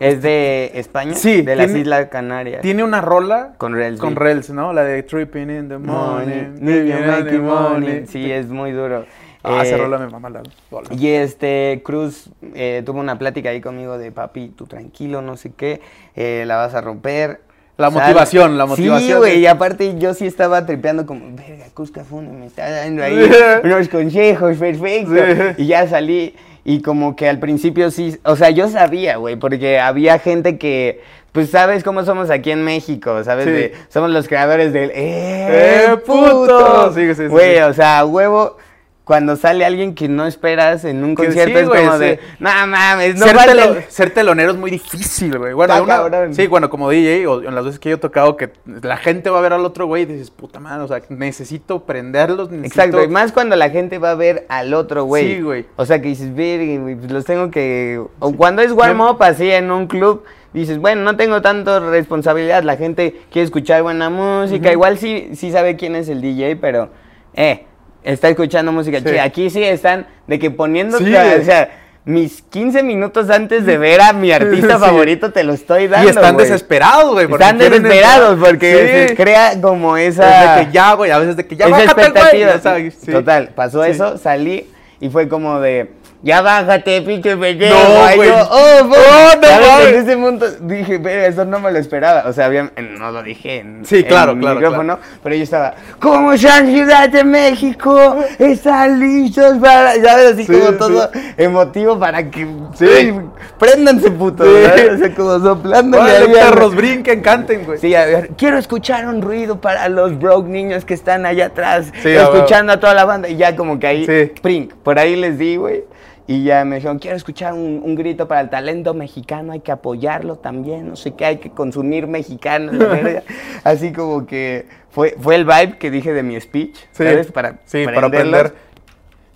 Es de España, Sí, de las tiene- Islas Canarias. Tiene una rola Con Rels, con. Rels, ¿no? La de Tripping in the Morning. the money. morning. Sí, es muy duro. Ah, Eh, rola me mama la rola. Y este, Cruz eh, tuvo una plática ahí conmigo de papi, tú tranquilo, no sé qué, eh, la vas a romper. La Sal". motivación, la Sí, motivación güey, de- y aparte yo sí estaba tripeando como, verga, Cruz Cafune me está dando ahí unos consejos, perfecto. Sí. Y ya salí y como que al principio sí, o sea, yo sabía, güey, porque había gente que... Pues sabes cómo somos aquí en México, ¿sabes? Sí. De- somos los creadores del ¡Eh, ¡Eh, puto! puto! Sí, sí, sí, Güey, sí. o sea, huevo, cuando sale alguien que no esperas en un concierto sí, es como sí. de, no mames, no ser, telo- el-". ser telonero es muy difícil, güey. Bueno, una- sí, bueno, como DJ o en las veces que yo he tocado que la gente va a ver al otro güey y dices, puta madre, o sea, necesito prenderlos, necesito... Exacto, y más cuando la gente va a ver al otro güey. Sí, güey. O sea, que dices, "Verga, pues los tengo que... O cuando es warm-up así en un club, dices, bueno, no tengo tanto responsabilidad, la gente quiere escuchar buena música, igual sí, sí sabe quién es el DJ, pero, eh, está escuchando música Sí. chida. Aquí sí están de que poniendo, Sí, o sea, mis 15 minutos antes de ver a mi artista Sí. favorito te lo estoy dando, y están güey. desesperados, güey. Están desesperados porque Sí. se crea como esa... Desde que ya, güey, a veces de que ya esa bájate, güey. expectativa. o sea, sí. Total, pasó eso, salí y fue como de, ya bájate, pinche pendejo. No, güey. yo, oh, No, no. En ese momento dije, pero eso no me lo esperaba. O sea, había- no lo dije en, Sí, claro, en claro, micrófono, pero yo estaba, como San Ciudad de México, están listos para, ¿sabes? Así Sí, como sí. todo emotivo para que, Sí. préndanse, puto. O sea, como soplándole Órale, ahí perros, brinquen, canten, güey. Sí, a ver, quiero escuchar un ruido para los broke niños que están allá atrás, Sí, a escuchando a toda la banda. Y ya como que ahí, Sí. prink, por ahí les di, güey. Y ya me dijeron, quiero escuchar un, un grito para el talento mexicano, hay que apoyarlo también, no sé qué, hay que consumir mexicano. Así como que fue, fue el vibe que dije de mi speech, Sí. ¿sabes? Para, Sí, para aprender.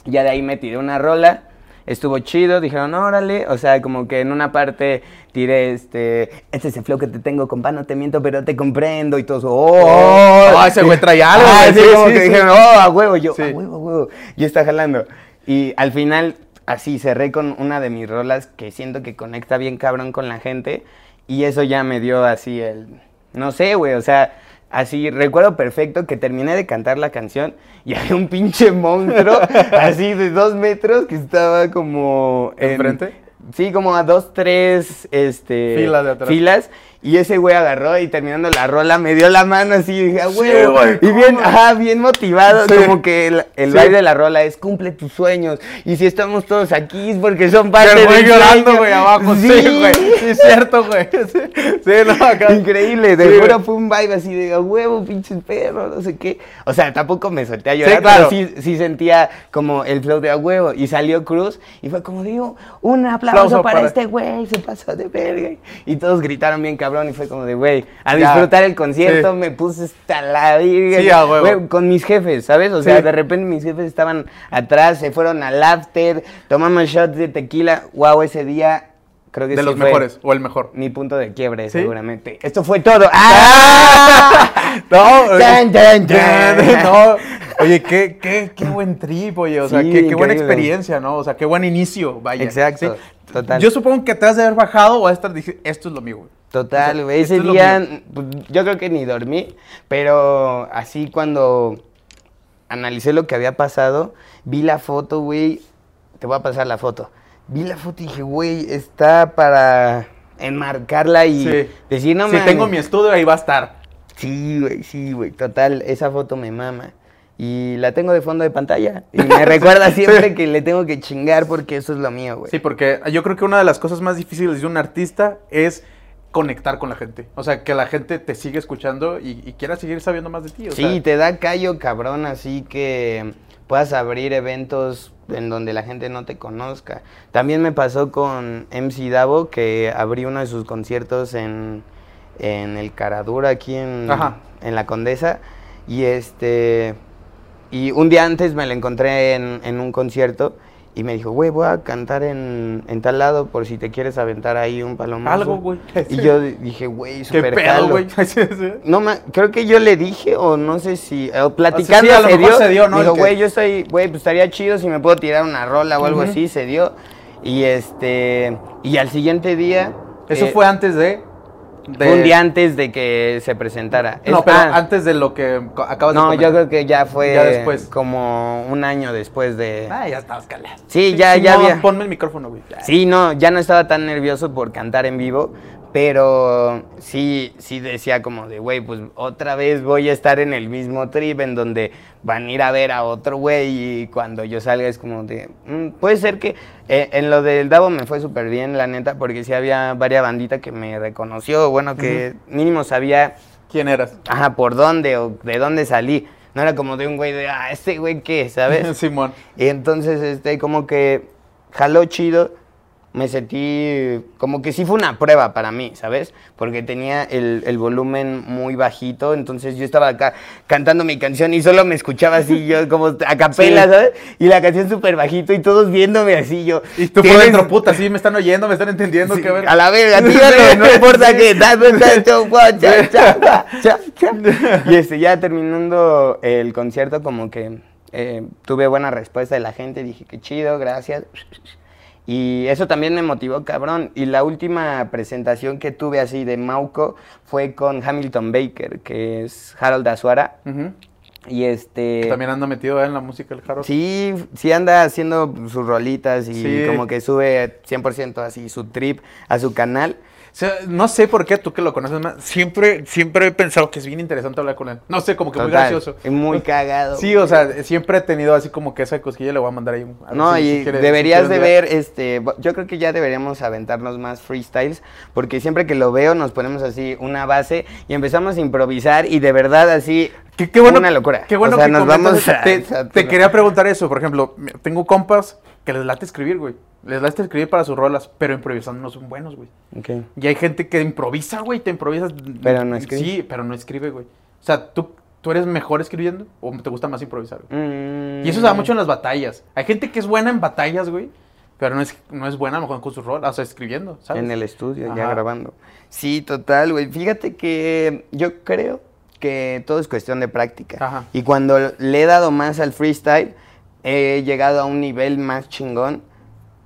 Ya de ahí me tiré una rola, estuvo chido, dijeron, órale, o sea, como que en una parte tiré este, este es el flow que te tengo, compa, no te miento, pero te comprendo, y todos, oh, Ah, ese güey trae algo, Ah, sí, sí, como sí, que dijeron, oh, a huevo, yo, a huevo, a huevo, y está jalando. Y al final, así, cerré con una de mis rolas que siento que conecta bien cabrón con la gente, y eso ya me dio así el, no sé, güey, o sea... Así, recuerdo perfecto que terminé de cantar la canción y había un pinche monstruo, así de dos metros, que estaba como... en- ¿Enfrente? Sí, como a dos, tres, este... Filas de atrás. Filas. Y ese güey agarró y terminando la rola me dio la mano así y dije, "Ah, Sí, huevo". güey, Y bien, ajá, bien motivado, Sí. como que el, el Sí. vibe de la rola es cumple tus sueños. Y si estamos todos aquí es porque son parte güey del llorando, sueño". güey, abajo. Sí, güey. Sí, es cierto, güey. Sí, sí, no, acá. Increíble, de Sí, güey. fue un vibe así de "A huevo, pinches perro, no sé qué. O sea, tampoco me solté a llorar, claro. pero sí, sí sentía como el flow de a huevo. Y salió Cruz y fue como digo, un aplauso, Aplauso para, para- este güey, se pasó de verga. Y todos gritaron bien cabrón y fue como de güey, a disfrutar el concierto Sí. me puse hasta la virga. Sí, a huevo. Güey, con mis jefes, ¿sabes? O sea, Sí. de repente mis jefes estaban atrás, se fueron al after, tomamos shots de tequila. Wow, ese día creo que De sí los mejores, o el mejor. mi punto de quiebre, ¿Sí? seguramente. Esto fue todo. ¡Ah! No, Tan, tan, tan. no. Oye, qué, qué, qué buen trip, oye. O sea, Sí, qué, qué buena experiencia, ¿no? O sea, qué buen inicio, vaya. Exacto, total. Yo supongo que te has de haber bajado o de estar diciendo, esto es lo mío, güey. Total, O sea, güey. Ese día, pues, yo creo que ni dormí, pero así cuando analicé lo que había pasado, vi la foto, güey. Te voy a pasar la foto. Vi la foto y dije, güey, está para enmarcarla y Sí. decir, no si mames". tengo mi estudio, ahí va a estar. Sí, güey, sí, güey. Total, esa foto me mama. Y la tengo de fondo de pantalla. Y me recuerda siempre que le tengo que chingar porque eso es lo mío, güey. Sí, porque yo creo que una de las cosas más difíciles de un artista es conectar con la gente. O sea, que la gente te sigue escuchando y, y quiera seguir sabiendo más de ti. O Sí, sea, te da callo, cabrón, así que puedas abrir eventos en donde la gente no te conozca. También me pasó con MC Davo, que abrí uno de sus conciertos en, en el Caradura, aquí en, Ajá. en La Condesa. Y este... y un día antes me la encontré en, en un concierto y me dijo, güey, voy a cantar en, en tal lado por si te quieres aventar ahí un palomazo. Algo, güey. Y yo di- dije, güey, ¿Qué súper pedo, güey? Sí, sí. No, ma- creo que yo le dije, o no sé si, o sí, platicando a lo se, mejor dio, se dio, ¿no? Dijo, que- güey, yo estoy, güey, pues estaría chido si me puedo tirar una rola o algo así, se dio. Y este, y al siguiente día... Eso eh, fue antes de, de- un día antes de que se presentara. No, Es- pero ah, antes de lo que acabas de No, yo creo que ya fue Ya después. como un año después de... Ah, ya estabas calado. Sí, ya- ya no, había. Ponme el micrófono, güey. Sí, no, ya no estaba tan nervioso por cantar en vivo, pero sí, sí decía como de, güey, pues otra vez voy a estar en el mismo trip en donde van a ir a ver a otro güey y cuando yo salga es como de, "Mm, puede ser que eh, en lo del Davo me fue súper bien, la neta, porque sí había varias banditas que me reconoció, bueno, que mínimo sabía, ¿Quién eras? ajá, por dónde o de dónde salí. No era como de un güey de, ah, este güey qué, ¿sabes? Simón. Y entonces, este, como que jaló chido. Me sentí como que sí fue una prueba para mí, ¿sabes? Porque tenía el, el volumen muy bajito, entonces yo estaba acá cantando mi canción y solo me escuchaba así, yo como a capela, Sí. ¿sabes? Y la canción súper bajito y todos viéndome así, yo... Y tú por "¿Tienes- dentro, puta, sí, me están oyendo, me están entendiendo, Sí, qué ver. a la verga, tíralo, no importa que. Y este, ya terminando el concierto, como que eh, tuve buena respuesta de la gente, dije que chido, gracias. Y eso también me motivó, cabrón. Y la última presentación que tuve así de Mauco fue con Hamilton Baker, que es Harold Azuara. Y este. Que También anda metido en la música del Harold. Sí, sí anda haciendo sus rolitas y Sí. como que sube 100% así su trip a su canal. Sea, no sé por qué, tú que lo conoces más, siempre, siempre he pensado que es bien interesante hablar con él. No sé, como que muy gracioso. muy cagado. Sí, o sea, siempre he tenido así como que esa cosquilla le voy a mandar ahí. a No, si- y si quiere- si deberías de ver, este, yo creo que ya deberíamos aventarnos más freestyles, porque siempre que lo veo nos ponemos así una base y empezamos a improvisar y de verdad así, Qué, qué bueno, una locura. Qué bueno O sea, que nos vamos a- te, a- te quería preguntar eso, por ejemplo, tengo compas que les late escribir, güey. Les late escribir para sus rolas, pero improvisando no son buenos, güey. Ok. Y hay gente que improvisa, güey, te improvisas. Pero no escribe. Sí, pero no escribe, güey. O sea, ¿tú, ¿tú eres mejor escribiendo o te gusta más improvisar? güey? Mm. Y eso se da mucho en las batallas. Hay gente que es buena en batallas, güey, pero no es, no es buena a lo mejor con sus rolas, o sea, escribiendo, ¿sabes? En el estudio, ya grabando. Sí, total, güey. Fíjate que yo creo que todo es cuestión de práctica. Ajá. Y cuando le he dado más al freestyle, he llegado a un nivel más chingón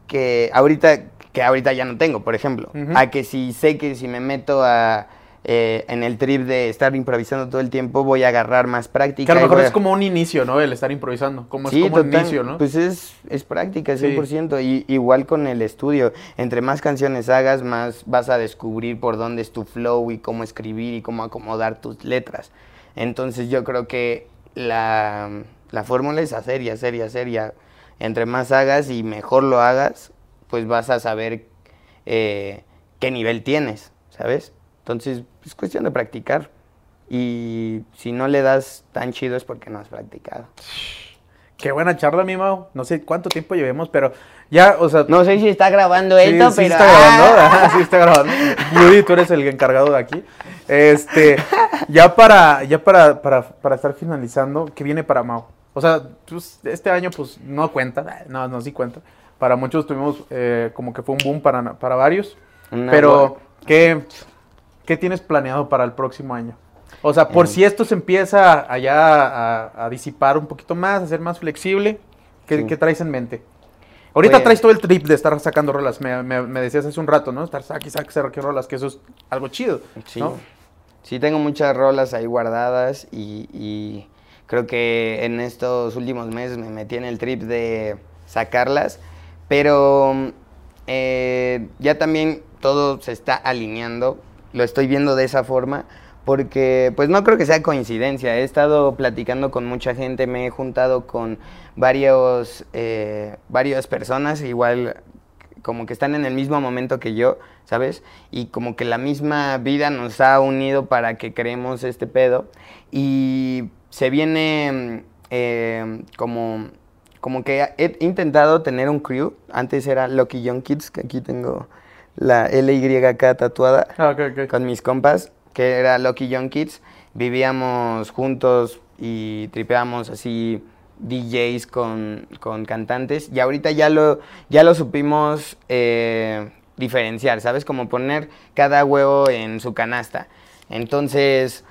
que ahorita, que ahorita ya no tengo, por ejemplo. A que si sé que si me meto a, eh, en el trip de estar improvisando todo el tiempo, voy a agarrar más práctica. Que a lo mejor a- es como un inicio, ¿no? El estar improvisando. Como Sí, es como un inicio, ¿no? Pues es, es práctica, Sí. 100%. Y, igual con el estudio. Entre más canciones hagas, más vas a descubrir por dónde es tu flow y cómo escribir y cómo acomodar tus letras. Entonces yo creo que la, la fórmula es hacer y hacer y hacer. Y a- entre más hagas y mejor lo hagas, pues vas a saber eh, qué nivel tienes, ¿sabes? Entonces es cuestión de practicar. Y si no le das tan chido es porque no has practicado. Qué buena charla, mi Mau. No sé cuánto tiempo llevemos, pero ya, o sea... No sé si está grabando Sí, esto, sí pero. está grabando, ¡ah! sí está grabando. Judy, tú eres el encargado de aquí. Este, ya para, ya para, para, para estar finalizando, ¿qué viene para Mau? O sea, pues, este año pues no cuenta, no, no sí cuenta. Para muchos tuvimos eh, como que fue un boom para, para varios. Pero, ¿qué, ¿qué tienes planeado para el próximo año? O sea, por Eh. si esto se empieza allá a, a disipar un poquito más, a ser más flexible, ¿qué, Sí. qué traes en mente? Ahorita Pues- traes todo el trip de estar sacando rolas. Me, me- me decías hace un rato, ¿no? Estar saque, saque, saque rolas, que eso es algo chido. Sí. ¿no? Sí, tengo muchas rolas ahí guardadas y, y creo que en estos últimos meses me metí en el trip de sacarlas, pero eh, ya también todo se está alineando, lo estoy viendo de esa forma, porque pues no creo que sea coincidencia, he estado platicando con mucha gente, me he juntado con varios, eh, varias personas, igual como que están en el mismo momento que yo, ¿sabes? Y como que la misma vida nos ha unido para que creemos este pedo. Y se viene eh, como, como que he intentado tener un crew. Antes era Lucky Young Kids, que aquí tengo la LYK tatuada Ah, ok, ok. con mis compas, que era Lucky Young Kids. Vivíamos juntos y tripeábamos así DJs con, con cantantes y ahorita ya lo, ya lo supimos eh, diferenciar, ¿sabes? Como poner cada huevo en su canasta. Entonces,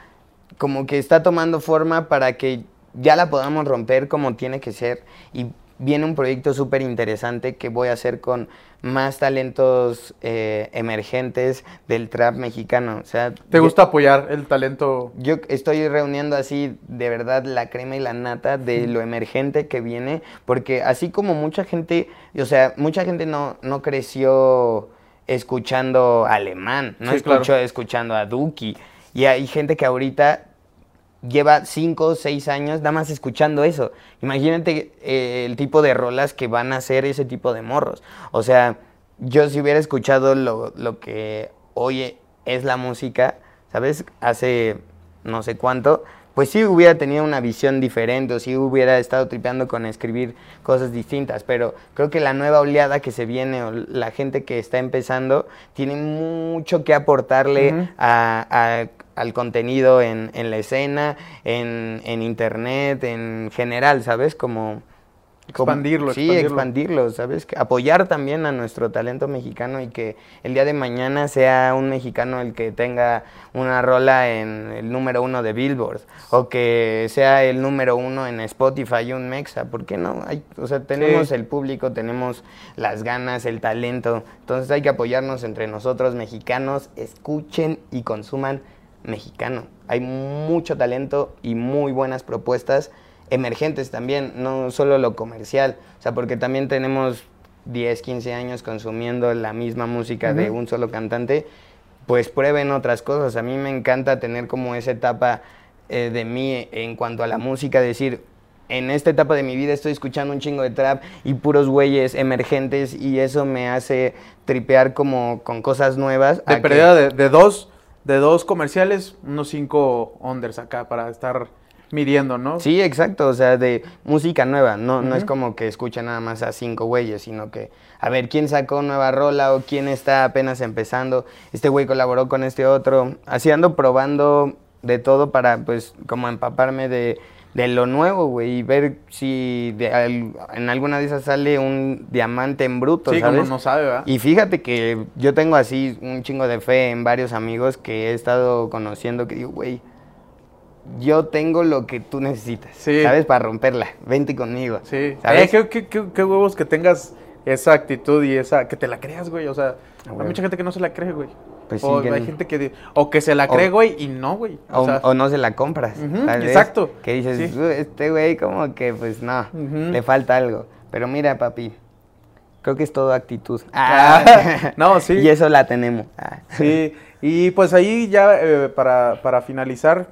como que está tomando forma para que ya la podamos romper como tiene que ser y viene un proyecto súper interesante que voy a hacer con más talentos eh, emergentes del trap mexicano. O sea, ¿Te yo- gusta apoyar el talento? yo estoy reuniendo así de verdad la crema y la nata de lo emergente que viene, porque así como mucha gente, o sea, mucha gente no, no creció escuchando alemán, no Sí, escuchó claro. escuchando a Duki, y hay gente que ahorita lleva 5 o 6 años nada más escuchando eso. Imagínate eh, el tipo de rolas que van a hacer ese tipo de morros. O sea, yo si hubiera escuchado lo, lo que hoy es la música, ¿sabes? Hace no sé cuánto, pues sí hubiera tenido una visión diferente o sí hubiera estado tripeando con escribir cosas distintas, pero creo que la nueva oleada que se viene o la gente que está empezando tiene mucho que aportarle a- al contenido en, en la escena, en, en internet, en general, ¿sabes? Como... como- Expandirlo, Sí, expandirlo. expandirlo, ¿sabes? Apoyar también a nuestro talento mexicano y que el día de mañana sea un mexicano el que tenga una rola en el número uno de Billboard o que sea el número uno en Spotify, un mexa, ¿por qué no? Hay, o sea, tenemos Sí. el público, tenemos las ganas, el talento, entonces hay que apoyarnos entre nosotros mexicanos, escuchen y consuman mexicano. Hay mucho talento y muy buenas propuestas emergentes también, no solo lo comercial, o sea, porque también tenemos 10, 15 años consumiendo la misma música de un solo cantante, pues prueben otras cosas. A mí me encanta tener como esa etapa eh, de mí en cuanto a la música, decir, en esta etapa de mi vida estoy escuchando un chingo de trap y puros güeyes emergentes y eso me hace tripear como con cosas nuevas. De que- pérdida de, de dos, de dos comerciales, unos cinco unders acá para estar midiendo, ¿no? Sí, exacto, o sea, de música nueva, no, no es como que escucha nada más a cinco güeyes, sino que, a ver, ¿quién sacó nueva rola o quién está apenas empezando? Este güey colaboró con este otro, así ando probando de todo para, pues, como empaparme de, de lo nuevo, güey, y ver si de al- en alguna de esas sale un diamante en bruto, Sí, ¿sabes? como no sabe, ¿verdad? Y fíjate que yo tengo así un chingo de fe en varios amigos que he estado conociendo que digo, güey, yo tengo lo que tú necesitas, Sí. ¿sabes? Para romperla, vente conmigo. Sí. ¿sabes? Eh, qué, qué- qué- qué huevos que tengas esa actitud y esa... Que te la creas, güey. O sea, Ah, hay mucha gente que no se la cree, güey. Pues sí, o hay no. gente que... O que se la cree, güey, y no, güey. O, O, sea, o no se la compras. Ujú, tal vez, exacto. Que dices, Sí. "Uh, este güey como que pues no, le falta algo. Pero mira, papi, creo que es todo actitud. Ah, no, sí. Y eso la tenemos. Ah. Sí, y pues ahí ya eh, para, para finalizar,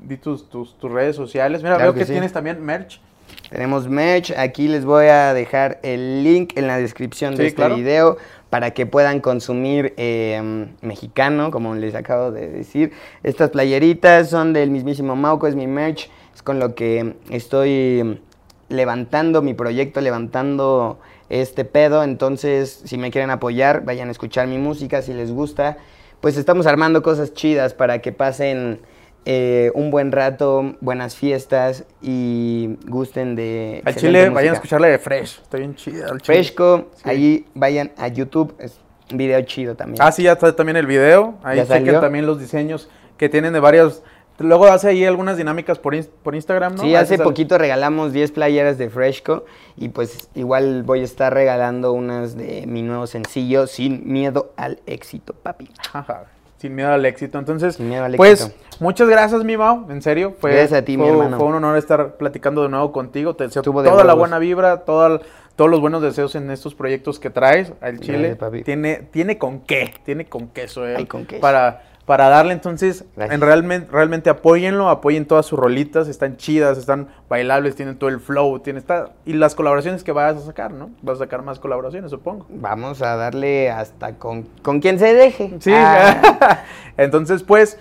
di tus, tus, tus redes sociales. Mira, Claro veo que que sí. tienes también merch. Tenemos merch, aquí les voy a dejar el link en la descripción de Sí, este claro. video para que puedan consumir eh, mexicano, como les acabo de decir. Estas playeritas son del mismísimo Mauco, es mi merch, es con lo que estoy levantando mi proyecto, levantando este pedo, entonces si me quieren apoyar, vayan a escuchar mi música, si les gusta, pues estamos armando cosas chidas para que pasen eh, un buen rato, buenas fiestas y gusten de... Al chile, vayan a escucharle de Fresh. Está bien chida. Fresco, Sí. ahí vayan a YouTube, es un video chido también. Ah, sí, ya está también el video. Ahí ¿Ya chequen salió? también los diseños que tienen de varios. Luego hace ahí algunas dinámicas por, ins- por Instagram, ¿no? Sí, hace poquito regalamos 10 playeras de Fresco y pues igual voy a estar regalando unas de mi nuevo sencillo, Sin Miedo al Éxito, papi. Ajá, Sin miedo al éxito. Entonces, Sin miedo al pues, éxito. muchas gracias, mi Mau. En serio. Fue, Gracias a ti, mi fue- hermano. Fue un honor estar platicando de nuevo contigo. Te deseo Estuvo toda la buena vibra, toda el- todos los buenos deseos en estos proyectos que traes al Chile. Gracias. Tiene, tiene con qué, tiene con queso, eh, Ay, con queso. Para, para darle entonces, en realmente, realmente apóyenlo, apoyen todas sus rolitas, están chidas, están bailables, tienen todo el flow, tiene está, y las colaboraciones que vas a sacar, ¿no? Vas a sacar más colaboraciones, supongo. Vamos a darle hasta con, con quien se deje. Sí, Ah, entonces pues,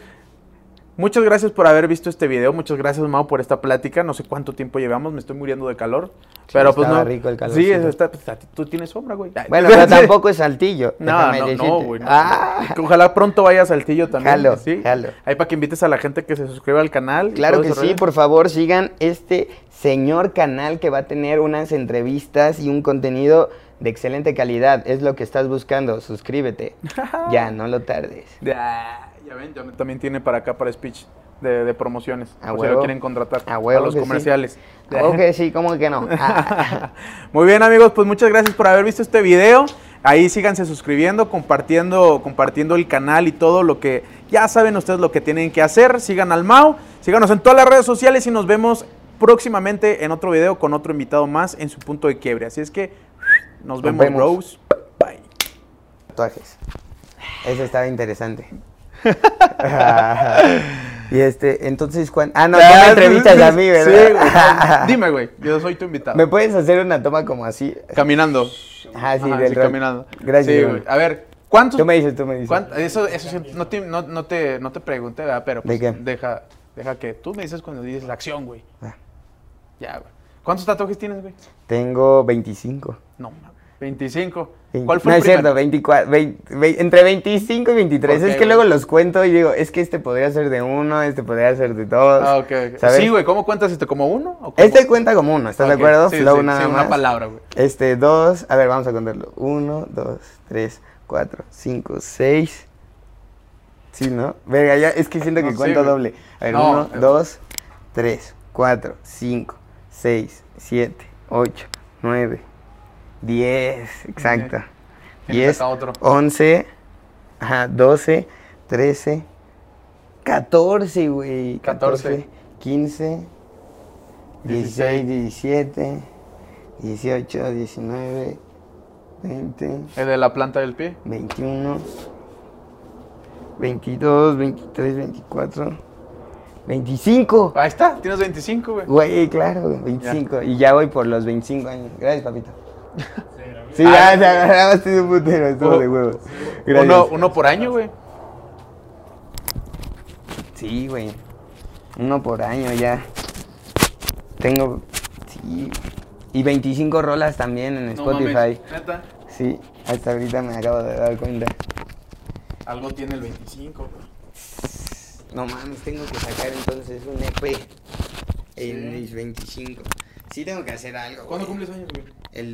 muchas gracias por haber visto este video. Muchas gracias, Mau, por esta plática. No sé cuánto tiempo llevamos, me estoy muriendo de calor. pero pues no. rico el Sí, es- está, pues, ti- tú tienes sombra, güey. Bueno, pero tampoco es saltillo. No, no, no, güey. no. Ah, Ojalá pronto vaya a Saltillo también. Jalo, ¿sí? jalo. Ahí para que invites a la gente que se suscriba al canal. claro que sí, por favor, sigan este señor canal que va a tener unas entrevistas y un contenido de excelente calidad. Es lo que estás buscando. Suscríbete. ya, no lo tardes. Ya, ven, ya también tiene para acá para speech de, de promociones. A por si lo quieren contratar. A huevo los que sí. comerciales. ¿Cómo que sí? ¿Cómo que no? Muy bien, amigos, pues muchas gracias por haber visto este video. Ahí síganse suscribiendo, compartiendo, compartiendo el canal y todo lo que ya saben ustedes lo que tienen que hacer. Sigan al Mau, síganos en todas las redes sociales y nos vemos próximamente en otro video con otro invitado más en su punto de quiebre. Así es que nos, vemos, vemos. bros. Bye. tatuajes. Eso estaba interesante. y este, entonces, ¿cuándo? Ah, no, tú me entrevistas a mí, Sí, ¿verdad? güey. Dime, güey, yo soy tu invitado. ¿Me puedes hacer una toma como así? Caminando. Ah, sí, Ajá, del rock. caminando. Gracias, Sí, güey. A ver, ¿cuántos? Tú me dices, tú me dices. Eso, eso sí, no te, no, no te, no te pregunté, ¿verdad? Pero ¿De pues, qué? deja, deja que tú me dices cuando dices la acción, güey. Ah, Ya, güey. ¿Cuántos tatuajes tienes, güey? Tengo 25. No, mames. 25. ¿Cuál fue no el es cierto, primero? 24, vein- vein- entre 25 y 23. ¿Por qué, es que güey? luego los cuento y digo, es que este podría ser de uno, este podría ser de dos. Ah, ok. Sí, güey, ¿cómo cuentas este? ¿Como uno? o? Este cuenta como uno, ¿estás de acuerdo? Sí, Flow sí, nada sí, más. una palabra, güey. Este, dos, a ver, vamos a contarlo. Uno, dos, tres, cuatro, cinco, seis. Sí, ¿no? Verga, ya, es que siento que No cuento doble. A ver, No, uno, eh. dos, tres, cuatro, cinco, seis, siete, ocho, nueve, diez, exacto. Tienes Diez, acá otro. once, ajá, doce, trece, catorce, güey. Catorce. Catorce, quince, dieciséis, diecisiete, dieciocho, diecinueve, veinte. El de la planta del pie. 21, 22, 23, 24, 25. Ahí está, tienes 25, güey. Güey, claro, 25. Y ya voy por los 25 años. Gracias, papito. Sí, Ah, ya, ya grabaste de un putero, estuvo de huevos. Uno por año, güey. Sí, güey. Uno por año ya. Tengo. Sí. Y 25 rolas también en No Spotify. mames, neta. Sí, hasta ahorita me acabo de dar cuenta. Algo tiene el 25, güey. No mames, tengo que sacar entonces un EP en mis 25. Sí tengo que hacer algo. ¿Cuándo güey. cumples años, güey? El